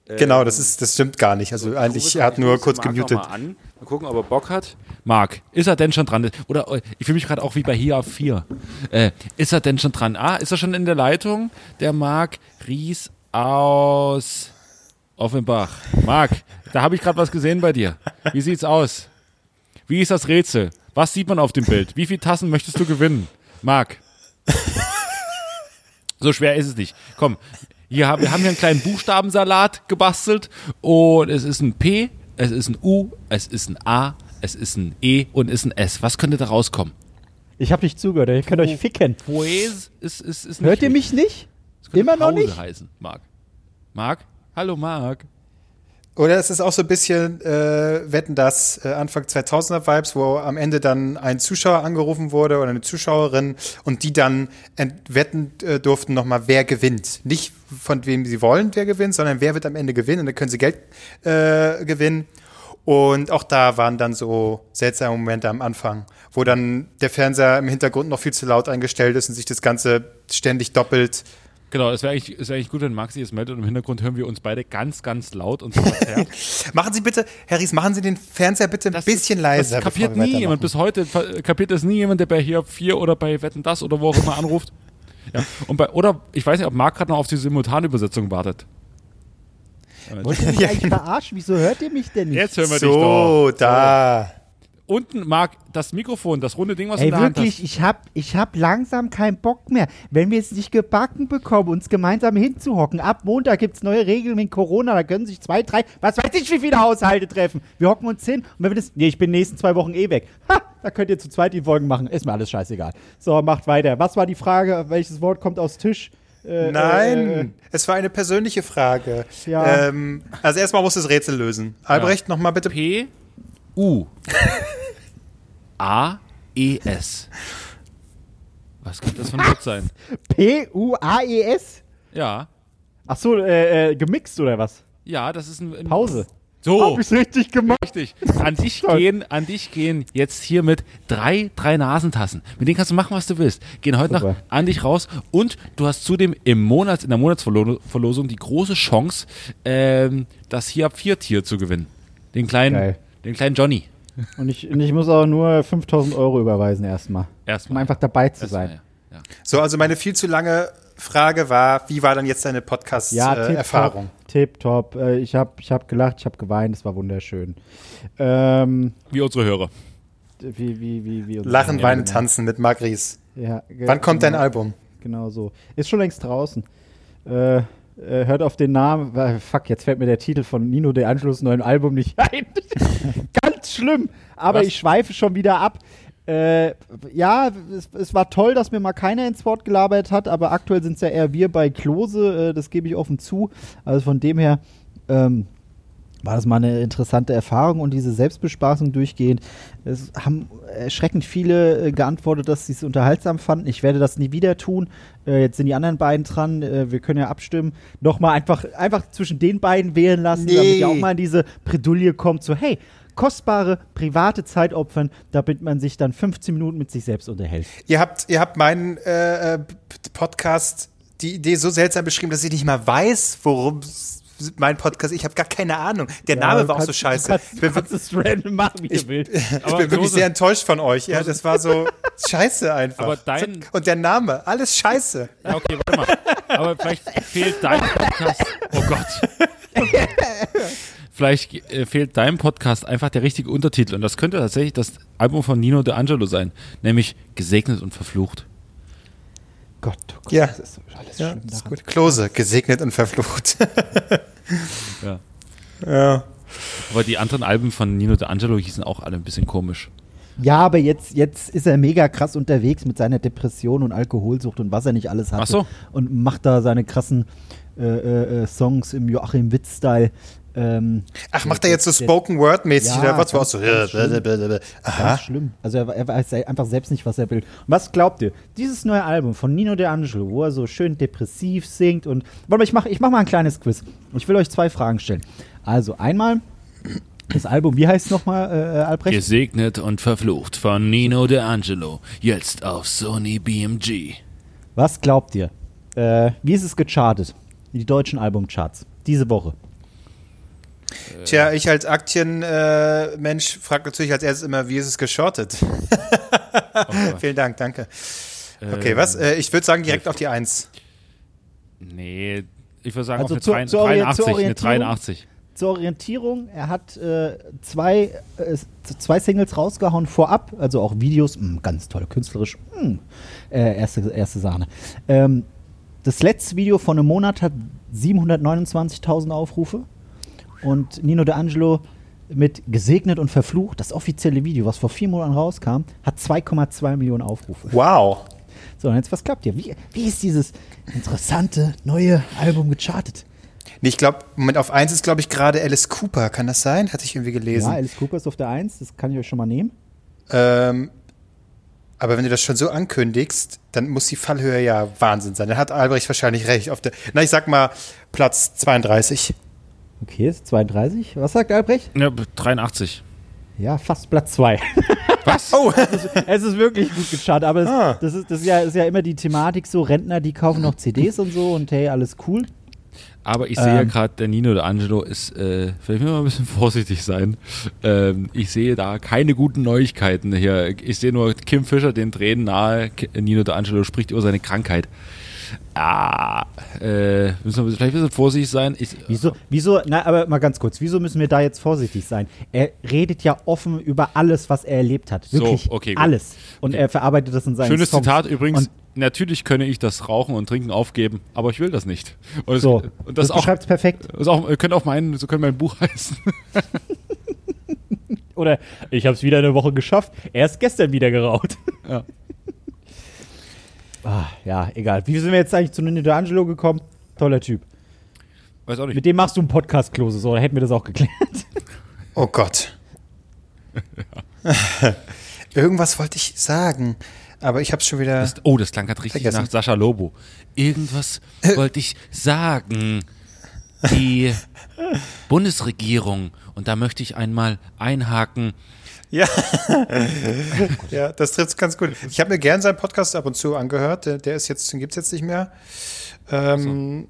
Genau, das ist, das stimmt gar nicht. Also eigentlich, er hat nur kurz noch gemutet. Mal, an. mal gucken, ob er Bock hat. Marc, ist er denn schon dran? Oder äh, ich fühle mich gerade auch wie bei hier auf 4. Äh, ist er denn schon dran? Ah, ist er schon in der Leitung? Der Marc Ries aus Offenbach. Marc, da habe ich gerade was gesehen bei dir. Wie sieht's aus? Wie ist das Rätsel? Was sieht man auf dem Bild? Wie viele Tassen möchtest du gewinnen? Marc. So schwer ist es nicht. Komm, hier haben, wir haben hier einen kleinen Buchstabensalat gebastelt und es ist ein P, es ist ein U, es ist ein A, es ist ein E und es ist ein S. Was könnte da rauskommen? Ich habe nicht zugehört, ihr könnt euch ficken. Poes ist, ist, ist Hört ihr mich nicht? Immer noch Pause nicht? heißen, Marc. Marc? Hallo, Marc. Oder es ist auch so ein bisschen, äh, wetten das, äh, Anfang 2000er Vibes, wo am Ende dann ein Zuschauer angerufen wurde oder eine Zuschauerin und die dann wetten äh, durften nochmal, wer gewinnt. Nicht von wem sie wollen, wer gewinnt, sondern wer wird am Ende gewinnen und dann können sie Geld äh, gewinnen. Und auch da waren dann so seltsame Momente am Anfang, wo dann der Fernseher im Hintergrund noch viel zu laut eingestellt ist und sich das Ganze ständig doppelt. Genau, es wäre eigentlich, es wär eigentlich gut, wenn Maxi es meldet und im Hintergrund hören wir uns beide ganz, ganz laut und so verzerrt. Machen Sie bitte, Herr Ries, machen Sie den Fernseher bitte ein Das bisschen ist, leiser. Das kapiert nie jemand. Bis heute kapiert das nie jemand, der bei hier 4 oder bei Wetten das oder wo auch immer anruft. Ja. Und bei, oder ich weiß nicht, ob Marc gerade noch auf die Simultanübersetzung wartet. Wollt ihr mich eigentlich verarschen? Wieso hört ihr mich denn nicht? Jetzt hören wir dich doch. So, da. Unten, Marc, das Mikrofon, das runde Ding, was du Ey, der Hand wirklich, hast. ich hab, ich hab langsam keinen Bock mehr. Wenn wir es nicht gebacken bekommen, uns gemeinsam hinzuhocken. Ab Montag gibt's neue Regeln wegen Corona. Da können sich zwei, drei, was weiß ich, wie viele Haushalte treffen. Wir hocken uns hin und wenn wir das, nee, ich bin in den nächsten zwei Wochen eh weg. Ha, da könnt ihr zu zweit die Folgen machen. Ist mir alles scheißegal. So, macht weiter. Was war die Frage? Welches Wort kommt aus Tisch? Äh, Nein, äh, es war eine persönliche Frage. Ja. Ähm, also erstmal muss das Rätsel lösen. Albrecht, nochmal bitte. P, U, A, E, S. Was könnte das für ein Wort sein? P-U-A-E-S? Ja. Ach so, äh, äh, gemixt oder was? Ja, das ist ein. ein Pause. So. Hab ich's richtig gemacht? Richtig. An dich gehen, an dich gehen jetzt hier mit drei, drei Nasentassen. Mit denen kannst du machen, was du willst. Gehen heute Super. noch an dich raus und du hast zudem im Monat, in der Monatsverlosung die große Chance, ähm, das hier ab vier Tier zu gewinnen. Den kleinen, Geil. Den kleinen Johnny. Und ich, und ich muss auch nur 5000 Euro überweisen erstmal. Um Erstmal. einfach dabei zu Erstmal, sein. ja. Ja. So, also meine viel zu lange Frage war, wie war dann jetzt deine Ja, Podcast-Erfahrung? tip top. Äh, ich habe ich hab gelacht, ich habe geweint, es war wunderschön. Ähm, Wie unsere Hörer. wie, wie, wie, wie Lachen, ja, Weinen, genau. Tanzen mit Marc Ries. Ja, Wann kommt dein genau, Album? Genau so. Ist schon längst draußen. Äh, äh, hört auf den Namen. äh, Fuck, jetzt fällt mir der Titel von Nino De Angelos neuen Album nicht ein. Ganz schlimm. Aber Was? ich schweife schon wieder ab. Äh, ja, es, es war toll, dass mir mal keiner ins Wort gelabert hat, aber aktuell sind es ja eher wir bei Klose, äh, das gebe ich offen zu. Also von dem her ähm, war das mal eine interessante Erfahrung und diese Selbstbespaßung durchgehend. Es haben erschreckend viele äh, geantwortet, dass sie es unterhaltsam fanden. Ich werde das nie wieder tun. Äh, jetzt sind die anderen beiden dran. Äh, wir können ja abstimmen. Nochmal einfach, einfach zwischen den beiden wählen lassen, Nee. damit ihr auch mal in diese Bredouille kommt. So, hey, kostbare private Zeit opfern, damit man sich dann 15 Minuten mit sich selbst unterhält. Ihr habt, ihr habt meinen äh, Podcast, die Idee so seltsam beschrieben, dass ich nicht mal weiß, worum s- mein Podcast, ich habe gar keine Ahnung. Der Name Ja, war auch so kannst- scheiße. Kannst, ich bin, kannst es random machen, wie du willst. ich bin wirklich sehr enttäuscht von euch. Ja, das war so scheiße einfach. Aber dein- Und der Name, alles scheiße. Ja, okay, warte mal. Aber vielleicht fehlt dein Podcast. Oh Gott. Vielleicht äh, fehlt deinem Podcast einfach der richtige Untertitel. Und das könnte tatsächlich das Album von Nino De Angelo sein. Nämlich Gesegnet und Verflucht. Gott, oh Gott, Ja. das ist so alles Ja, schlimm ist gut. Klose, gesegnet und verflucht. Ja. ja. Aber die anderen Alben von Nino De Angelo hießen auch alle ein bisschen komisch. Ja, aber jetzt, jetzt ist er mega krass unterwegs mit seiner Depression und Alkoholsucht und was er nicht alles hat. Ach so. Und macht da seine krassen äh, äh, äh, Songs im Joachim Witt-Style. Ähm, Ach, macht er jetzt so Spoken Word mäßig Ja, oder was? War auch ganz- so. ganz schlimm. Aha. Ganz schlimm. Also er, er weiß einfach selbst nicht, was er will. Und was glaubt ihr? Dieses neue Album von Nino De Angelo, wo er so schön depressiv singt und. Warte mal, ich mache ich mach mal ein kleines Quiz. Ich will euch zwei Fragen stellen. Also einmal das Album, wie heißt es nochmal, äh, Albrecht? Gesegnet und Verflucht von Nino De Angelo. Jetzt auf Sony BMG. Was glaubt ihr? Äh, wie ist es gechartet? Die deutschen Albumcharts. Diese Woche. Tja, ich als Aktienmensch äh, frage natürlich als erstes immer, wie ist es geschortet? Vielen Dank, danke. Okay, was? Äh, ich würde sagen direkt auf die Eins. Nee, ich würde sagen Also auf eine, zur- 3, zur Orient- 83, zur eine Orientierung? 83. Zur Orientierung, er hat äh, zwei, äh, zwei Singles rausgehauen vorab, also auch Videos, mh, ganz toll, künstlerisch, mh, äh, erste, erste Sahne. Ähm, das letzte Video von einem Monat hat 729.000 Aufrufe und Nino D'Angelo mit Gesegnet und Verflucht, das offizielle Video, was vor vier Monaten rauskam, hat 2,2 Millionen Aufrufe. Wow. So, und jetzt, was klappt hier? Wie, wie ist dieses interessante neue Album gechartet? Nee, ich glaube, Moment, auf eins ist, glaube ich, gerade Alice Cooper. Kann das sein? Hatte ich irgendwie gelesen. Ja, Alice Cooper ist auf der 1, das kann ich euch schon mal nehmen. Ähm, aber wenn du das schon so ankündigst, dann muss die Fallhöhe ja Wahnsinn sein. Dann hat Albrecht wahrscheinlich recht. Auf der, na, ich sag mal Platz 32. Okay, ist 32. Was sagt Albrecht? Ja, 83. Ja, fast Platz 2. Was? Oh, es ist wirklich gut gechartet, aber es, Ah. das, ist, das ist, ja, ist ja immer die Thematik so, Rentner, die kaufen noch CDs und so und hey, alles cool. Aber ich sehe ja Ähm. gerade, der Nino D'Angelo ist, äh, vielleicht müssen wir mal ein bisschen vorsichtig sein. Ähm, ich sehe da keine guten Neuigkeiten hier. Ich sehe nur Kim Fischer den Tränen nahe. Nino D'Angelo spricht über seine Krankheit. Ah, äh, müssen wir vielleicht ein bisschen vorsichtig sein. Ich, Wieso, wieso, na, aber mal ganz kurz, wieso müssen wir da jetzt vorsichtig sein? Er redet ja offen über alles, was er erlebt hat. So, Wirklich okay, gut. alles. Und er verarbeitet das in seinen Schönes Songs. Zitat übrigens. Und Natürlich könne ich das Rauchen und Trinken aufgeben, aber ich will das nicht. Und, so, und das, das, beschreibt es perfekt. das auch, könnte auch mein, so könnte mein Buch heißen. Oder ich habe es wieder eine Woche geschafft, erst gestern wieder geraucht. Ja. Ah, ja, egal. Wie sind wir jetzt eigentlich zu Nino D'Angelo gekommen? Toller Typ. Weiß auch nicht. Mit dem machst du einen Podcast, Klose, so, dann hätten wir das auch geklärt. oh Gott. Irgendwas wollte ich sagen, aber ich habe schon wieder. Das, oh, das klang gerade richtig Vergessen. nach Sascha Lobo. Irgendwas wollte ich sagen. Die Bundesregierung, und da möchte ich einmal einhaken. Ja, ja das trifft ganz gut. Ich habe mir gern seinen Podcast ab und zu angehört. Der, der ist jetzt, den gibt's jetzt nicht mehr. Ähm,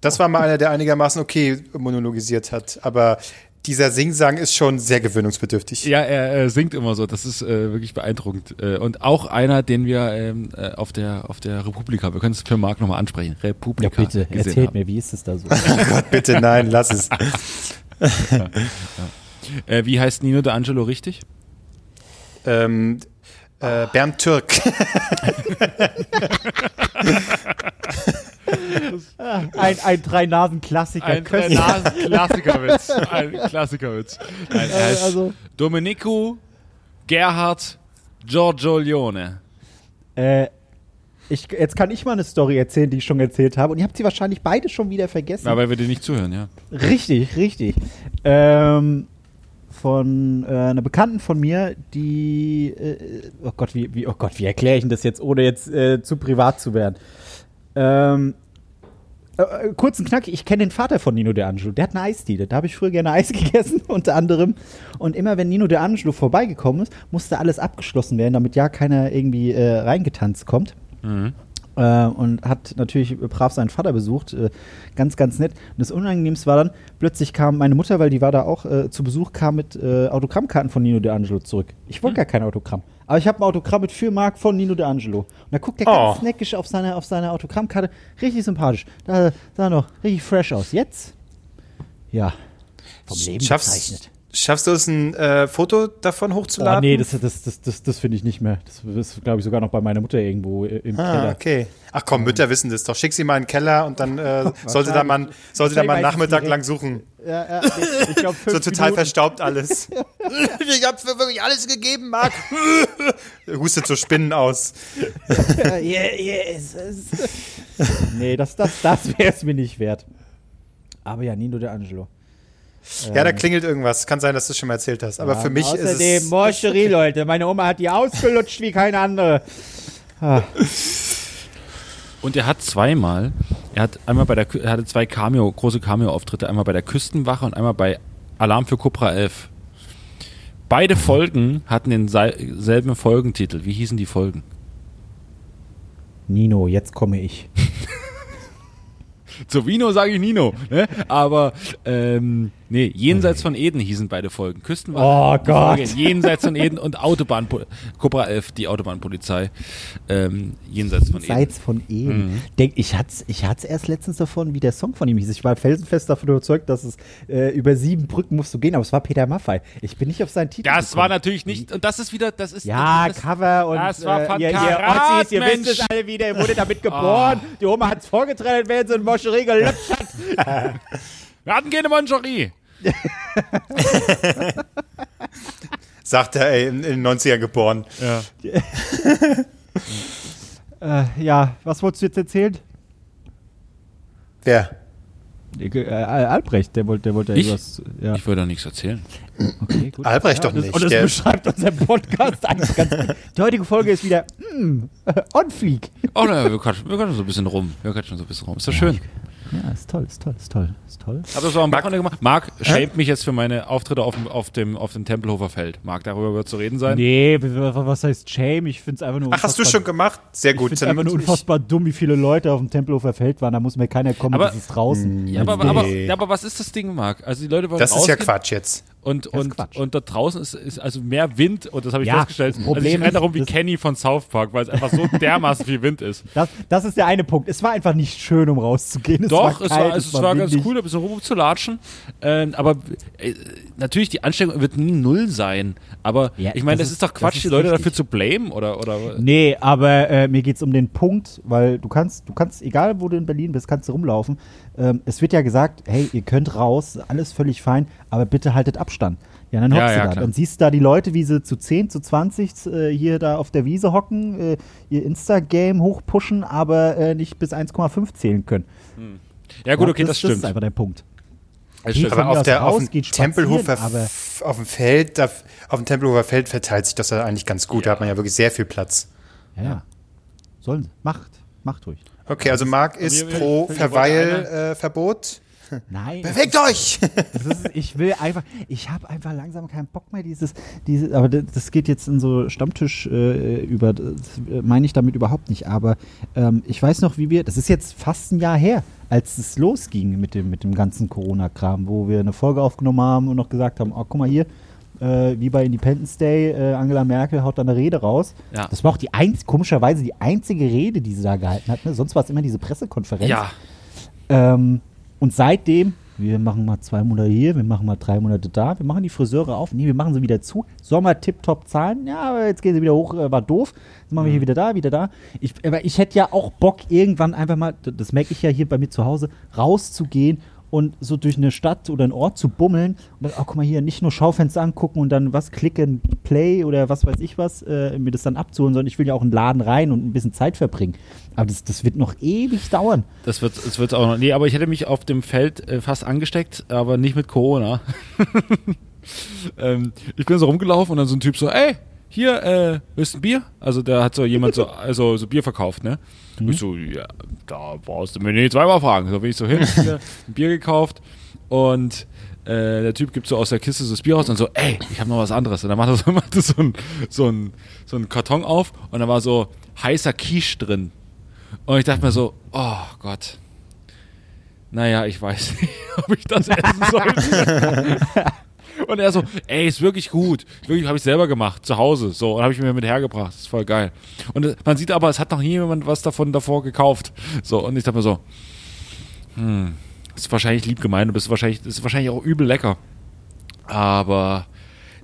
Das war mal einer, der einigermaßen okay monologisiert hat. Aber dieser Singsang ist schon sehr gewöhnungsbedürftig. Ja, er äh, singt immer so, das ist äh, wirklich beeindruckend. Äh, und auch einer, den wir ähm, äh, auf, der, auf der Republika, wir können es für Marc nochmal ansprechen, Ja, Republika bitte, gesehen erzählt haben. mir, wie ist es da so? Oh Gott, bitte nein, lass es. Äh, wie heißt Nino D'Angelo richtig? ähm, äh, Bernd Türk. ein ein Drei-Nasen-Klassiker. Ein Köstlich. Klassikerwitz. Ein Klassikerwitz. Nein, er heißt also- Domenico Gerhard Giorgio Leone. Äh, ich, jetzt kann ich mal eine Story erzählen, die ich schon erzählt habe. Und ihr habt sie wahrscheinlich beide schon wieder vergessen. Ja, weil wir dir nicht zuhören, ja. Richtig, richtig. Ähm, von äh, einer Bekannten von mir, die, äh, oh Gott, wie, wie, oh Gott, wie erkläre ich denn das jetzt, ohne jetzt äh, zu privat zu werden? Ähm, äh, äh, kurz und knackig, ich kenne den Vater von Nino D'Angelo. Der hat eine Eisdiele. Da habe ich früher gerne Eis gegessen, unter anderem. Und immer wenn Nino D'Angelo vorbeigekommen ist, musste alles abgeschlossen werden, damit ja keiner irgendwie äh, reingetanzt kommt. Äh, und hat natürlich brav seinen Vater besucht. Äh, ganz, ganz nett. Und das Unangenehmste war dann, plötzlich kam meine Mutter, weil die war da auch äh, zu Besuch, kam mit äh, Autogrammkarten von Nino D'Angelo zurück. Ich wollte gar kein Autogramm. Aber ich habe ein Autogramm mit 4 Mark von Nino D'Angelo. Und da guckt er ganz Oh. neckisch auf seine, auf seine Autogrammkarte. Richtig sympathisch. Da sah er noch richtig fresh aus. Jetzt? Ja. Vom Leben Schaffst, gezeichnet. Schaffst du es, ein äh, Foto davon Oh, hochzuladen? nee, das, das, das, das, das finde ich nicht mehr. Das ist, glaube ich, sogar noch bei meiner Mutter irgendwo im Ah, Keller. okay. Ach komm, Mütter wissen das doch. Schick sie mal in den Keller und dann äh, sollte da man, sollte da mal weiß Nachmittag lang suchen. Ja, ja, ich glaube, So total verstaubt alles. ich mir wirklich alles gegeben, Marc. Hustet so Spinnen aus. yeah, yes. nee, das, das, das wäre es mir nicht wert. Aber ja, Nino de Angelo. Ja, da klingelt irgendwas. Kann sein, dass du es schon mal erzählt hast. Aber für mich ist Außerdem, es. Morcherie, Leute. Meine Oma hat die ausgelutscht wie keine andere. Und er hat zweimal, er hat einmal bei der, er hatte zwei Cameo, große Cameo-Auftritte, einmal bei der Küstenwache und einmal bei Alarm für Cobra 11. Beide Folgen hatten denselben Folgentitel. Wie hießen die Folgen? Nino, jetzt komme ich. Zu Vino sage ich Nino, ne? aber ähm, Nee, jenseits von Eden hießen beide Folgen. Oh Küstenwache. die Gott. Folge jenseits von Eden und Autobahn, Cobra 11, die Autobahnpolizei. Ähm, jenseits von Eden. Seits von Eden. Denk, ich hatte es ich hat's erst letztens davon, wie der Song von ihm hieß. Ich war felsenfest davon überzeugt, dass es äh, über sieben Brücken musst du gehen, aber es war Peter Maffei. Ich bin nicht auf seinen Titel Das war gekommen. natürlich nicht, und das ist wieder, das ist. Ja, das, Cover und das war von ihr, ihr Ossis, ihr wisst es alle wieder, ihr wurde damit geboren. Die Oma hat es vorgetragen, wenn sie in Moscherie gelöpft hat. Wir hatten keine Mancherie. Sagt er, ey, in, in den 90ern geboren. Ja. Äh, ja, was wolltest du jetzt erzählen? Wer? Äh, Albrecht, der wollte, der wollte Ich? irgendwas. Ja, Ich würde da nichts erzählen. okay, gut. Albrecht ja, doch und das, nicht. Und das Der- beschreibt unseren Podcast eigentlich ganz gut. Die heutige Folge ist wieder mm, on fleek. Oh, na, wir quatschen, wir quatschen so ein bisschen rum. Wir quatschen so ein bisschen rum. Ist doch schön. Ja, ist toll, ist toll, ist toll, ist toll. Hab das auch am Wochenende gemacht. Marc schämt mich jetzt für meine Auftritte auf dem, auf dem, auf dem Tempelhofer Feld. Marc, darüber wird zu reden sein. Nee, was heißt Shame? Ich finde es einfach nur. Ach, hast du schon gemacht? Sehr Ich gut. finde es einfach nur unfassbar dumm, wie viele Leute auf dem Tempelhofer Feld waren. Da muss mir keiner kommen, Aber- das ist draußen. Ja, aber, aber, aber, was ist das Ding, Marc? Also die Leute wollen Das ist ja rausgehen Quatsch jetzt. Und, und, Quatsch. und da draußen ist, ist also mehr Wind und das habe ich Ja, festgestellt. das Problem also ich renne darum wie Kenny von South Park, weil es einfach so dermaßen viel Wind ist. Das, das ist der eine Punkt. Es war einfach nicht schön, um rauszugehen. Es Doch, war es kalt, war, es, war ganz windig. cool, ein bisschen rumzulatschen. Ähm, aber äh, natürlich, die Anstrengung wird nie null sein. Aber Ja, ich meine, das das, ist- doch Quatsch, ist die Leute richtig. dafür zu blamen oder. oder Nee, aber äh, mir geht es um den Punkt, weil du kannst, du kannst, egal wo du in Berlin bist, kannst du rumlaufen. Ähm, es wird ja gesagt, hey, ihr könnt raus, alles völlig fein, aber bitte haltet Abstand. Ja, dann Ja, hockst ja, du da. klar. Dann siehst du da die Leute, wie sie zu 10, zu 20 äh, hier da auf der Wiese hocken, äh, ihr Insta-Game hochpushen, aber äh, nicht bis 1,5 zählen können. ja, gut, Ja, okay, das, Das stimmt. ist einfach der Punkt. Das Geht Aber auf, der, raus, auf dem Tempelhofer, auf dem Feld, da, auf dem Tempelhofer Feld verteilt sich das ja eigentlich ganz gut. Da hat man ja wirklich sehr viel Platz. Ja, ja. Sollen sie. Macht. Macht ruhig. Okay, also Marc ist wir- pro Verweilverbot. Nein. Bewegt euch! Das ist, ich will einfach, ich habe einfach langsam keinen Bock mehr, dieses, dieses aber das, geht jetzt in so Stammtisch äh, über, das äh, meine ich damit überhaupt nicht, aber ähm, ich weiß noch, wie wir, das ist jetzt fast ein Jahr her, als es losging mit dem, mit dem ganzen Corona-Kram, wo wir eine Folge aufgenommen haben und noch gesagt haben, oh, guck mal hier, äh, wie bei Independence Day, äh, Angela Merkel haut da eine Rede raus. Ja. Das war auch die einz komischerweise die einzige Rede, die sie da gehalten hat. Ne? Sonst war es immer diese Pressekonferenz. Ja, Ähm, und seitdem, wir machen mal zwei Monate hier, wir machen mal drei Monate da, wir machen die Friseure auf, nee, wir machen sie wieder zu. Sommer tipptopp zahlen, ja, aber jetzt gehen sie wieder hoch, äh, war doof. Jetzt machen wir hier wieder da, wieder da. Ich, aber ich hätte ja auch Bock, irgendwann einfach mal, das merke ich ja hier bei mir zu Hause, rauszugehen und so durch eine Stadt oder einen Ort zu bummeln und dann, oh, guck mal hier, nicht nur Schaufenster angucken und dann was klicken, Play oder was weiß ich was, äh, mir das dann abzuholen, sondern ich will ja auch in den Laden rein und ein bisschen Zeit verbringen. Aber das, das wird noch ewig dauern. das wird es wird auch noch. Nee, aber ich hätte mich auf dem Feld äh, fast angesteckt, aber nicht mit Corona. ähm, ich bin so rumgelaufen und dann so ein Typ so, ey, hier, äh, willst du ein Bier? Also der hat so jemand so, also so Bier verkauft, ne? Ich so, ja, da brauchst du mir nicht zweimal fragen. So bin ich so hin, ein Bier gekauft und äh, der Typ gibt so aus der Kiste so das Bier raus und so, ey, ich habe noch was anderes. Und dann macht er so, macht er so, ein, so, ein, so einen Karton auf und da war so heißer Quiche drin. Und ich dachte mir so, oh Gott. Naja, ich weiß nicht, ob ich das essen sollte. Und er so, ey, ist wirklich gut. Wirklich, habe ich selber gemacht, zu Hause. So, und habe ich mir mit hergebracht. Ist voll geil. Und äh, man sieht aber, es hat noch nie jemand was davon davor gekauft. So, und ich dachte mir so, hm, ist wahrscheinlich lieb gemeint, bist wahrscheinlich, ist wahrscheinlich auch übel lecker. Aber,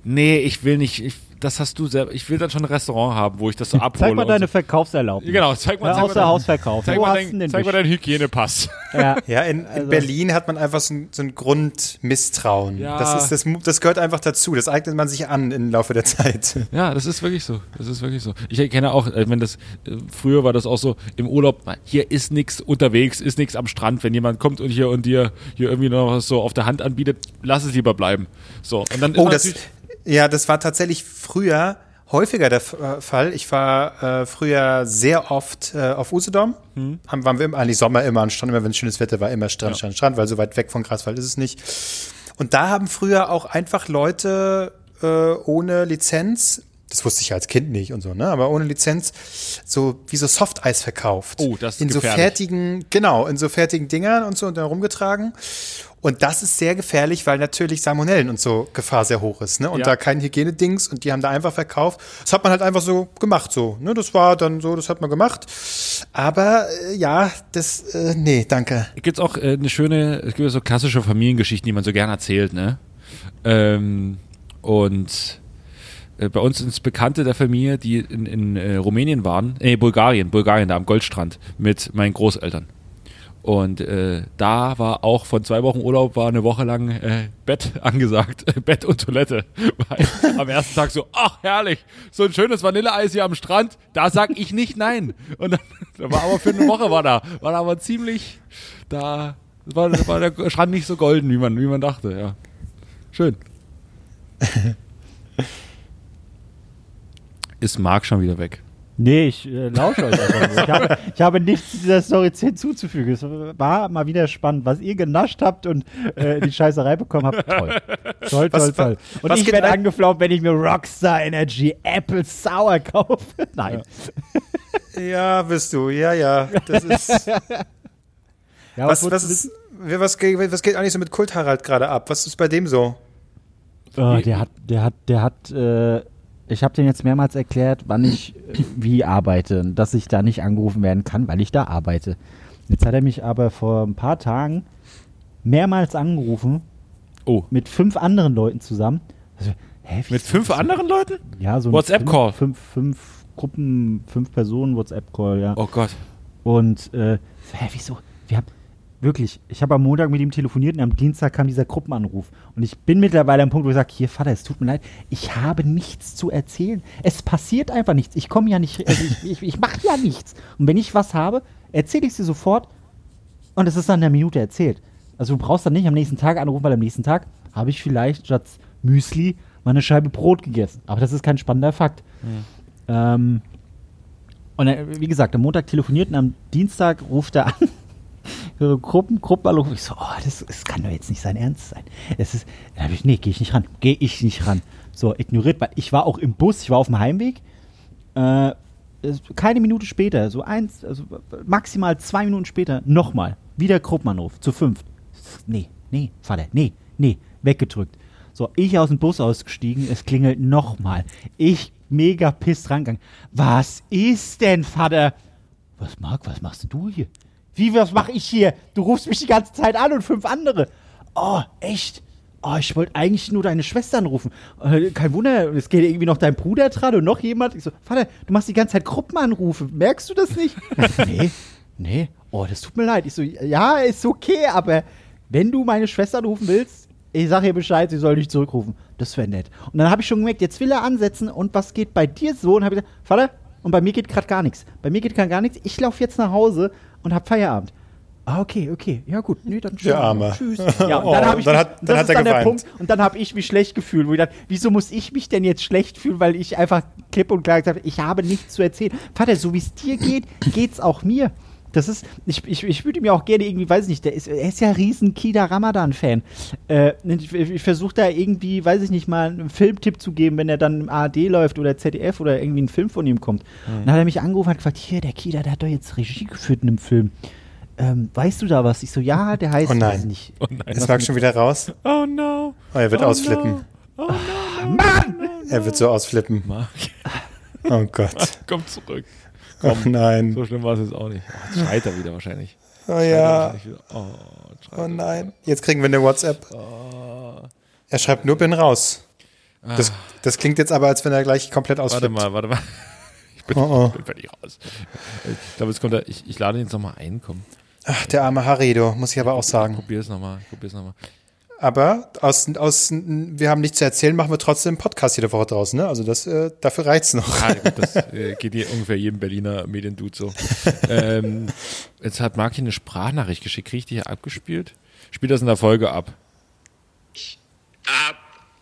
nee, ich will nicht, ich, das hast du selber, ich will dann schon ein Restaurant haben, wo ich das so abhole. Zeig mal deine so. Verkaufserlaubnis. Genau, zeig mal, Ja, zeig mal außer Hausverkauf. Zeig mal, dein, zeig mal deinen Hygienepass. Ja. Ja, in, in Also- Berlin hat man einfach so ein, so ein Grundmisstrauen. Ja. Das, ist, das, das gehört einfach dazu. Das eignet man sich an im Laufe der Zeit. Ja, das ist wirklich so. Das ist wirklich so. Ich kenne auch, äh, wenn das äh, früher war das auch so im Urlaub. Hier ist nichts unterwegs, ist nichts am Strand. Wenn jemand kommt und hier und dir hier irgendwie noch was so auf der Hand anbietet, lass es lieber bleiben. So und dann Oh, ist das, natürlich- ja, das war tatsächlich früher häufiger der äh, Fall. Ich war äh, früher sehr oft äh, auf Usedom. Mhm. Haben, waren wir immer, eigentlich Sommer immer am Strand, immer wenn schönes Wetter war, immer Strand, Strand, Strand, weil so weit weg von Graswald ist es nicht. Und da haben früher auch einfach Leute äh, ohne Lizenz, das wusste ich ja als Kind nicht und so, ne, aber ohne Lizenz, so wie so Softeis verkauft. Oh, das ist In so gefährlich. fertigen, genau, in so fertigen Dingern und so und dann rumgetragen. Und das ist sehr gefährlich, weil natürlich Salmonellen und so Gefahr sehr hoch ist. Ne? Und Ja. da kein Hygienedings und die haben da einfach verkauft. Das hat man halt einfach so gemacht. So, ne? Das war dann so, das hat man gemacht. Aber äh, ja, das, äh, nee, danke. Gibt es auch äh, eine schöne, es gibt ja so klassische Familiengeschichten, die man so gerne erzählt, ne? Ähm, und äh, bei uns ist Bekannte der Familie, die in, in äh, Rumänien waren, nee, Bulgarien, Bulgarien, da am Goldstrand mit meinen Großeltern. Und äh, da war auch von zwei Wochen Urlaub war eine Woche lang äh, Bett angesagt, Bett und Toilette. Weil am ersten Tag so, ach herrlich, so ein schönes Vanilleeis hier am Strand, da sag ich nicht nein. Und dann, da war aber für eine Woche war da, war da aber ziemlich, da war, war der Strand nicht so golden, wie man, wie man dachte, ja. Schön. Ist Marc schon wieder weg? Nee, ich äh, lausche euch einfach. Ich habe, ich habe nichts dieser Story hinzuzufügen. Es war mal wieder spannend, was ihr genascht habt und äh, die Scheißerei bekommen habt. Toll. Toll, Was- toll, toll. Und was ich werde angeflaumt, wenn ich mir Rockstar Energy Apple Sour kaufe. Nein. Ja, bist du. Ja, ja. Das ist. Ja, was, was, ist, was, geht, was geht eigentlich so mit Kult Harald gerade ab? Was ist bei dem so? Oh, der hat, der hat, der hat, äh, ich habe den jetzt mehrmals erklärt, wann ich äh, wie arbeite, und dass ich da nicht angerufen werden kann, weil ich da arbeite. Jetzt hat er mich aber vor ein paar Tagen mehrmals angerufen, Oh. mit fünf anderen Leuten zusammen. Also, hä, Mit fünf anderen Leuten? Ja, so ein WhatsApp-Call? Fünf, fünf, fünf Gruppen, fünf Personen WhatsApp-Call, ja. Oh Gott. Und äh, so, hä, wieso? Wir haben wirklich, ich habe am Montag mit ihm telefoniert und am Dienstag kam dieser Gruppenanruf. Und ich bin mittlerweile am Punkt, wo ich sage, hier Vater, es tut mir leid, ich habe nichts zu erzählen. Es passiert einfach nichts. Ich komme ja nicht, also ich, ich, ich mache ja nichts. Und wenn ich was habe, erzähle ich dir sofort und es ist dann in einer Minute erzählt. Also du brauchst dann nicht am nächsten Tag anrufen, weil am nächsten Tag habe ich vielleicht statt Müsli mal eine Scheibe Brot gegessen. Aber das ist kein spannender Fakt. Ähm, und wie gesagt, am Montag telefoniert und am Dienstag ruft er an. So Gruppen, Gruppenanruf. Ich so, oh, das, das kann doch jetzt nicht sein Ernst sein. Es ist, dann hab ich, nee, gehe ich nicht ran. Gehe ich nicht ran. So, ignoriert, weil ich war auch im Bus, ich war auf dem Heimweg. Äh, keine Minute später, so eins, also maximal zwei Minuten später, nochmal. Wieder Gruppenanruf, zu fünft. Nee, nee, Vater, nee, nee, weggedrückt. So, ich aus dem Bus ausgestiegen, es klingelt nochmal. Ich mega piss rangegangen. Was ist denn, Vater? Was, Marc, was machst du hier? Wie, was mache ich hier? Du rufst mich die ganze Zeit an und fünf andere. Oh, echt? Oh, ich wollte eigentlich nur deine Schwester anrufen. Äh, kein Wunder, es geht irgendwie noch dein Bruder dran und noch jemand. Ich so, Vater, du machst die ganze Zeit Gruppenanrufe. Merkst du das nicht? nee, nee. Oh, das tut mir leid. Ich so, ja, ist okay, aber wenn du meine Schwester anrufen willst, ich sag ihr Bescheid, sie soll dich zurückrufen. Das wäre nett. Und dann habe ich schon gemerkt, jetzt will er ansetzen und was geht bei dir so? Und habe ich gesagt, Vater, und bei mir geht gerade gar nichts. Bei mir geht gerade gar nichts. Ich laufe jetzt nach Hause und habe Feierabend. Ah, okay, okay. Ja, gut. Nee, dann Der Arme. Tschüss. Ja, und Oh, dann habe ich dann mich- hat- dann das hat er dann der geweint. Punkt. Und dann habe ich mich schlecht gefühlt, wo ich dachte, wieso muss ich mich denn jetzt schlecht fühlen, weil ich einfach klipp und klar gesagt habe, ich habe nichts zu erzählen. Vater, so wie es dir geht, geht's auch mir. Das ist, ich, ich, ich würde mir auch gerne irgendwie, weiß ich nicht, der ist, er ist ja riesen Kida Ramadan-Fan. Äh, ich ich versuche da irgendwie, weiß ich nicht, mal einen Filmtipp zu geben, wenn er dann im ARD läuft oder ZDF oder irgendwie ein Film von ihm kommt. Mhm. Dann hat er mich angerufen und hat gefragt, hier, der Kida, der hat doch jetzt Regie geführt in einem Film. Ähm, weißt du da was? Ich so, ja, der heißt, Oh nein. weiß ich nicht. Oh nein. Ist Marc schon wieder raus? Oh no. Oh, er wird Oh ausflippen. No. Oh no. Er wird so ausflippen. Marc, Oh Gott. komm zurück. Oh nein. So schlimm war es jetzt auch nicht. Oh, jetzt schreit er wieder wahrscheinlich. Oh ja. wahrscheinlich. Oh, Oh nein. Jetzt kriegen wir eine WhatsApp. Er schreibt nur bin raus. Das, das klingt jetzt aber, als wenn er gleich komplett Warte ausflippt. mal, warte mal. Ich bin, Oh, oh. ich bin fertig raus. Ich glaube, jetzt kommt er. Ich, ich lade ihn jetzt nochmal ein. Komm, Ach, der arme Harido, muss ich aber auch sagen. probier es nochmal. Probier es nochmal. Aber aus, aus, wir haben nichts zu erzählen, machen wir trotzdem einen Podcast jede Woche draußen. Ne? Also das, äh, dafür reicht's noch. Ah, gut, das äh, geht hier ungefähr jedem Berliner Mediendude so. ähm, jetzt hat Marc hier eine Sprachnachricht geschickt. Krieg ich die hier abgespielt? Spielt das in der Folge ab. Ah,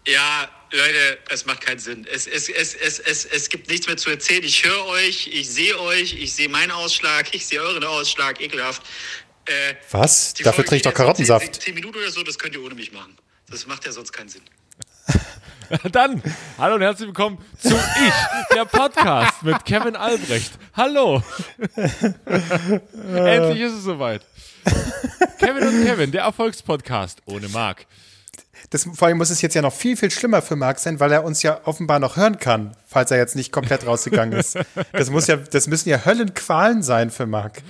ja, Leute, es macht keinen Sinn. Es, es, es, es, es, es gibt nichts mehr zu erzählen. Ich höre euch, ich sehe euch, ich sehe meinen Ausschlag, ich sehe euren Ausschlag, ekelhaft. Äh, Was? Dafür trinke ich doch Karottensaft. Zehn, zehn Minuten oder so, das könnt ihr ohne mich machen. Das macht ja sonst keinen Sinn. Dann, hallo und herzlich willkommen zu Ich, der Podcast mit Kevin Albrecht. Hallo. Endlich ist es soweit. Kevin und Kevin, der Erfolgspodcast ohne Marc. Das, vor allem muss es jetzt ja noch viel, viel schlimmer für Marc sein, weil er uns ja offenbar noch hören kann, falls er jetzt nicht komplett rausgegangen ist. Das muss ja, das müssen ja Höllenqualen sein für Marc.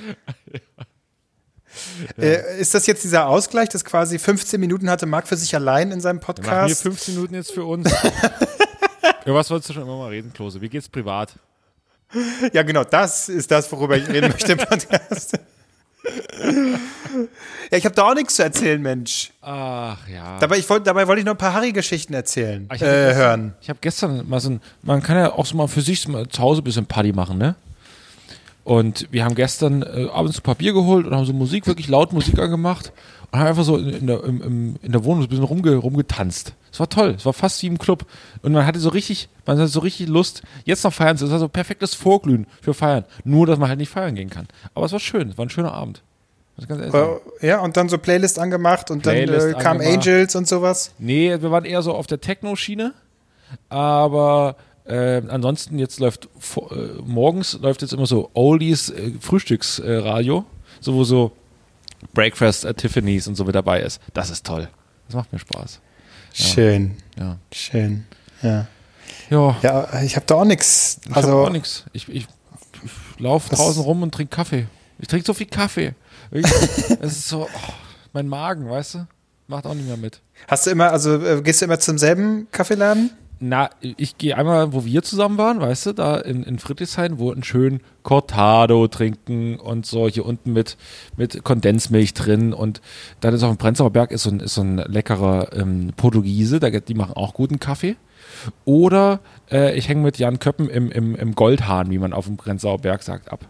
Äh, ist das jetzt dieser Ausgleich, dass quasi 15 Minuten hatte Marc für sich allein in seinem Wir machen hier Podcast? 15 Minuten jetzt für uns. Über was wolltest du schon immer mal reden, Klose? Wie geht's privat? Ja, genau, das ist das, worüber ich reden möchte im Podcast. ja, ich habe da auch nichts zu erzählen, Mensch. Ach ja. Dabei, ich wollt, dabei wollte ich noch ein paar Harry-Geschichten erzählen, Ah, Ich äh, gestern- hören. Ich habe gestern mal so ein, man kann ja auch so mal für sich mal zu Hause ein bisschen Party machen, ne? Und wir haben gestern äh, abends ein paar Bier geholt und haben so Musik, wirklich laut Musik angemacht und haben einfach so in, in, der, im, in der Wohnung so ein bisschen rumge, rumgetanzt. Es war toll, es war fast wie im Club. Und man hatte so richtig, man hatte so richtig Lust, jetzt noch feiern zu. Es war so perfektes Vorglühen für Feiern. Nur, dass man halt nicht feiern gehen kann. Aber es war schön, es war ein schöner Abend. Äh, ja, und dann so Playlist angemacht und Playlist dann äh, kam angemacht. Angels und sowas. Nee, wir waren eher so auf der Techno-Schiene. Aber äh, ansonsten jetzt läuft vor- äh, morgens läuft jetzt immer so Oldies äh, Frühstücksradio, so wo so Breakfast at Tiffany's und so mit dabei ist. Das ist toll. Das macht mir Spaß. Schön, Ja. schön. Ja, Ja, ja ich habe da auch nichts. ich Also, hab auch nichts. Ich, ich, ich laufe draußen rum und trinke Kaffee. Ich trinke so viel Kaffee. Ich- Es ist so, oh, mein Magen, weißt du? Macht auch nicht mehr mit. hast du immer, also äh, gehst du immer zum selben Kaffeeladen? Na, ich gehe einmal, wo wir zusammen waren, weißt du, da in, in Friedrichshain, wo einen schönen Cortado trinken und so hier unten mit, mit Kondensmilch drin und dann ist auf dem Prenzlauer Berg ist so ein, ist so ein leckerer ähm, Portugiese, da, die machen auch guten Kaffee. Oder äh, ich hänge mit Jan Köppen im, im, im Goldhahn, wie man auf dem Prenzlauer Berg sagt, ab.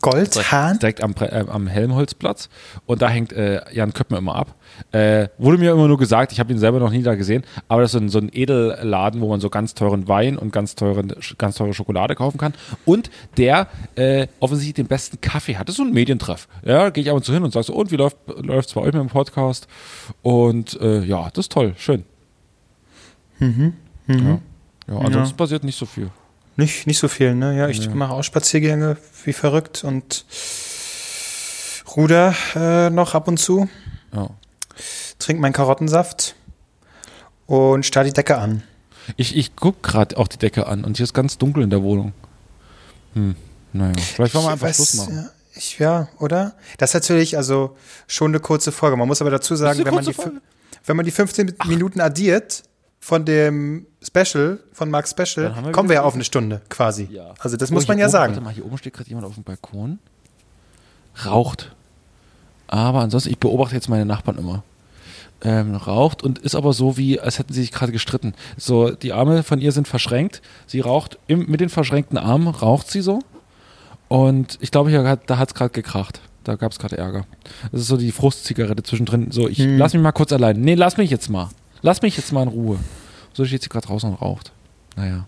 Goldhahn? Direkt am, äh, am Helmholtzplatz. Und da hängt äh, Jan Köppen immer ab. Äh, wurde mir immer nur gesagt, ich habe ihn selber noch nie da gesehen, aber das ist so ein, so ein Edelladen, wo man so ganz teuren Wein und ganz, teuren, ganz teure Schokolade kaufen kann. Und der äh, offensichtlich den besten Kaffee hat. Das ist so ein Medientreff. Ja, gehe ich ab und zu hin und sage so, und wie läuft es bei euch mit dem Podcast? Und äh, ja, das ist toll, schön. Ja. ja, ansonsten passiert nicht so viel. Nicht, nicht so viel, ne? Ja, ich mache auch Spaziergänge wie verrückt und ruder äh, noch ab und zu, Ja. trink meinen Karottensaft und starr die Decke an. Ich, ich gucke gerade auch die Decke an und hier ist ganz dunkel in der Wohnung. Hm, naja. Vielleicht wollen wir einfach weiß, Schluss machen. Ja, ich, ja, oder? Das ist natürlich also schon eine kurze Folge. Man muss aber dazu sagen, wenn man, die, wenn man die 15 Minuten addiert von dem Special, von Marks Special, wir kommen wir ja auf eine Stunde quasi. Ja. Also das Oh, muss man ja oben, sagen. Warte mal, hier oben steht gerade jemand auf dem Balkon. Raucht. Aber ansonsten, ich beobachte jetzt meine Nachbarn immer. Ähm, raucht und ist aber so wie, als hätten sie sich gerade gestritten. So, die Arme von ihr sind verschränkt. Sie raucht im, mit den verschränkten Armen, raucht sie so. Und ich glaube, da hat es gerade gekracht. Da gab es gerade Ärger. Das ist so die Frustzigarette zwischendrin. So, ich Hm. lass mich mal kurz allein. Nee, lass mich jetzt mal. Lass mich jetzt mal in Ruhe. So steht sie gerade draußen und raucht. Naja.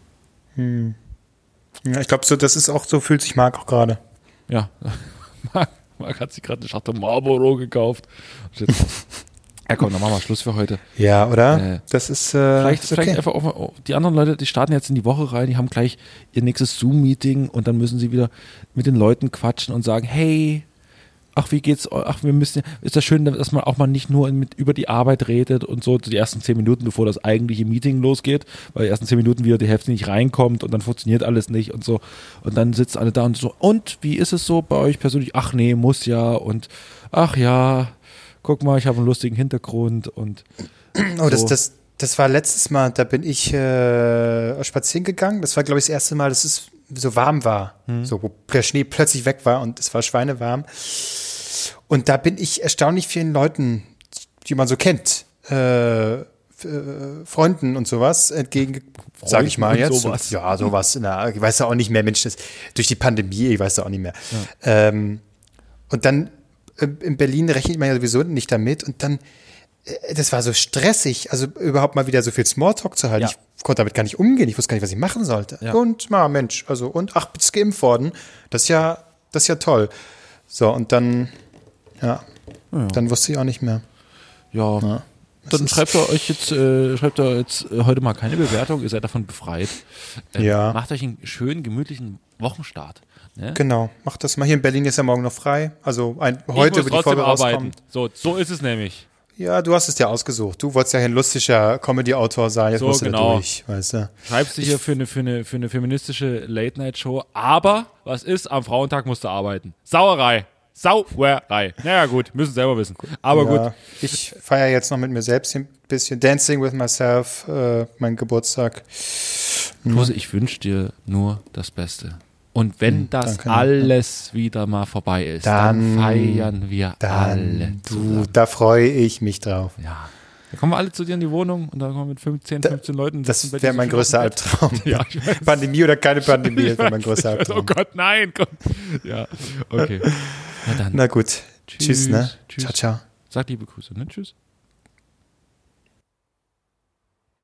Ja, ich glaube, so, das ist auch so, fühlt sich Marc auch gerade. Ja. Marc, Marc hat sich gerade eine Schachtel Marlboro gekauft. Ja, komm, dann machen wir Schluss für heute. Ja, oder? Äh, das ist, äh, Vielleicht, ist okay. vielleicht einfach auch mal, oh, die anderen Leute, die starten jetzt in die Woche rein, die haben gleich ihr nächstes Zoom-Meeting und dann müssen sie wieder mit den Leuten quatschen und sagen, hey, ach, wie geht's, ach, wir müssen, ist das schön, dass man auch mal nicht nur mit, über die Arbeit redet und so die ersten zehn Minuten, bevor das eigentliche Meeting losgeht, weil die ersten zehn Minuten wieder die Hälfte nicht reinkommt und dann funktioniert alles nicht und so. Und dann sitzen alle da und so, und wie ist es so bei euch persönlich? Ach nee, muss ja und ach ja, guck mal, ich habe einen lustigen Hintergrund und Oh, das, So. das, das war letztes Mal, da bin ich äh, spazieren gegangen. Das war, glaube ich, das erste Mal, dass es so warm war. Hm. So, wo der Schnee plötzlich weg war und es war schweinewarm. Und da bin ich erstaunlich vielen Leuten, die man so kennt, äh, äh, Freunden und sowas entgegen, sage ich mal jetzt. sowas. Ja, sowas. Na, ich weiß ja auch nicht mehr, Mensch, das, durch die Pandemie, ich weiß ja auch nicht mehr. Ähm, und dann äh, in Berlin rechnet man ja sowieso nicht damit und dann äh, das war so stressig, also überhaupt mal wieder so viel Smalltalk zu halten. Ja. Ich konnte damit gar nicht umgehen. Ich wusste gar nicht, was ich machen sollte. Ja. Und, na, Mensch, also, und, ach, bist geimpft worden. Das ist ja, das ist ja toll. So, und dann, ja, dann wusste ich auch nicht mehr. ja, dann schreibt ihr euch jetzt, äh, schreibt ihr jetzt äh, heute mal keine Bewertung, ihr seid davon befreit. Ähm, Ja. Macht euch einen schönen, gemütlichen Wochenstart. Ne? Genau, macht das mal. Hier in Berlin ist ja morgen noch frei. Also ein, heute, wo die Folge arbeiten. So, so ist es nämlich. Ja, du hast es dir ausgesucht. Du wolltest ja ein lustiger Comedy-Autor sein. Jetzt So, musst du genau. da durch, weißt du. Schreibst du hier für eine, für, eine, für eine feministische Late-Night-Show, aber was ist? Am Frauentag musst du arbeiten. Sauerei. Sauerei. Naja, gut, müssen selber wissen. Aber ja, gut. Ich feiere jetzt noch mit mir selbst ein bisschen Dancing with Myself, äh, mein Geburtstag. Klose, ich wünsche dir nur das Beste. Und wenn das danke. alles wieder mal vorbei ist, dann, Dann- feiern wir alle. Dann, du, zusammen. da freue ich mich drauf. Ja. Dann kommen wir alle zu dir in die Wohnung und dann kommen wir mit 15, 15 Leuten. sitzen Das wäre mein größter. Albtraum. Ja. Pandemie oder keine Pandemie, das wäre mein größter weiß. Oh Albtraum. Gott, nein. Gott. Ja, okay. Na dann. Na gut. Tschüss, Tschüss, ne? tschüss. Ciao, ciao. Sag liebe Grüße, ne? Tschüss.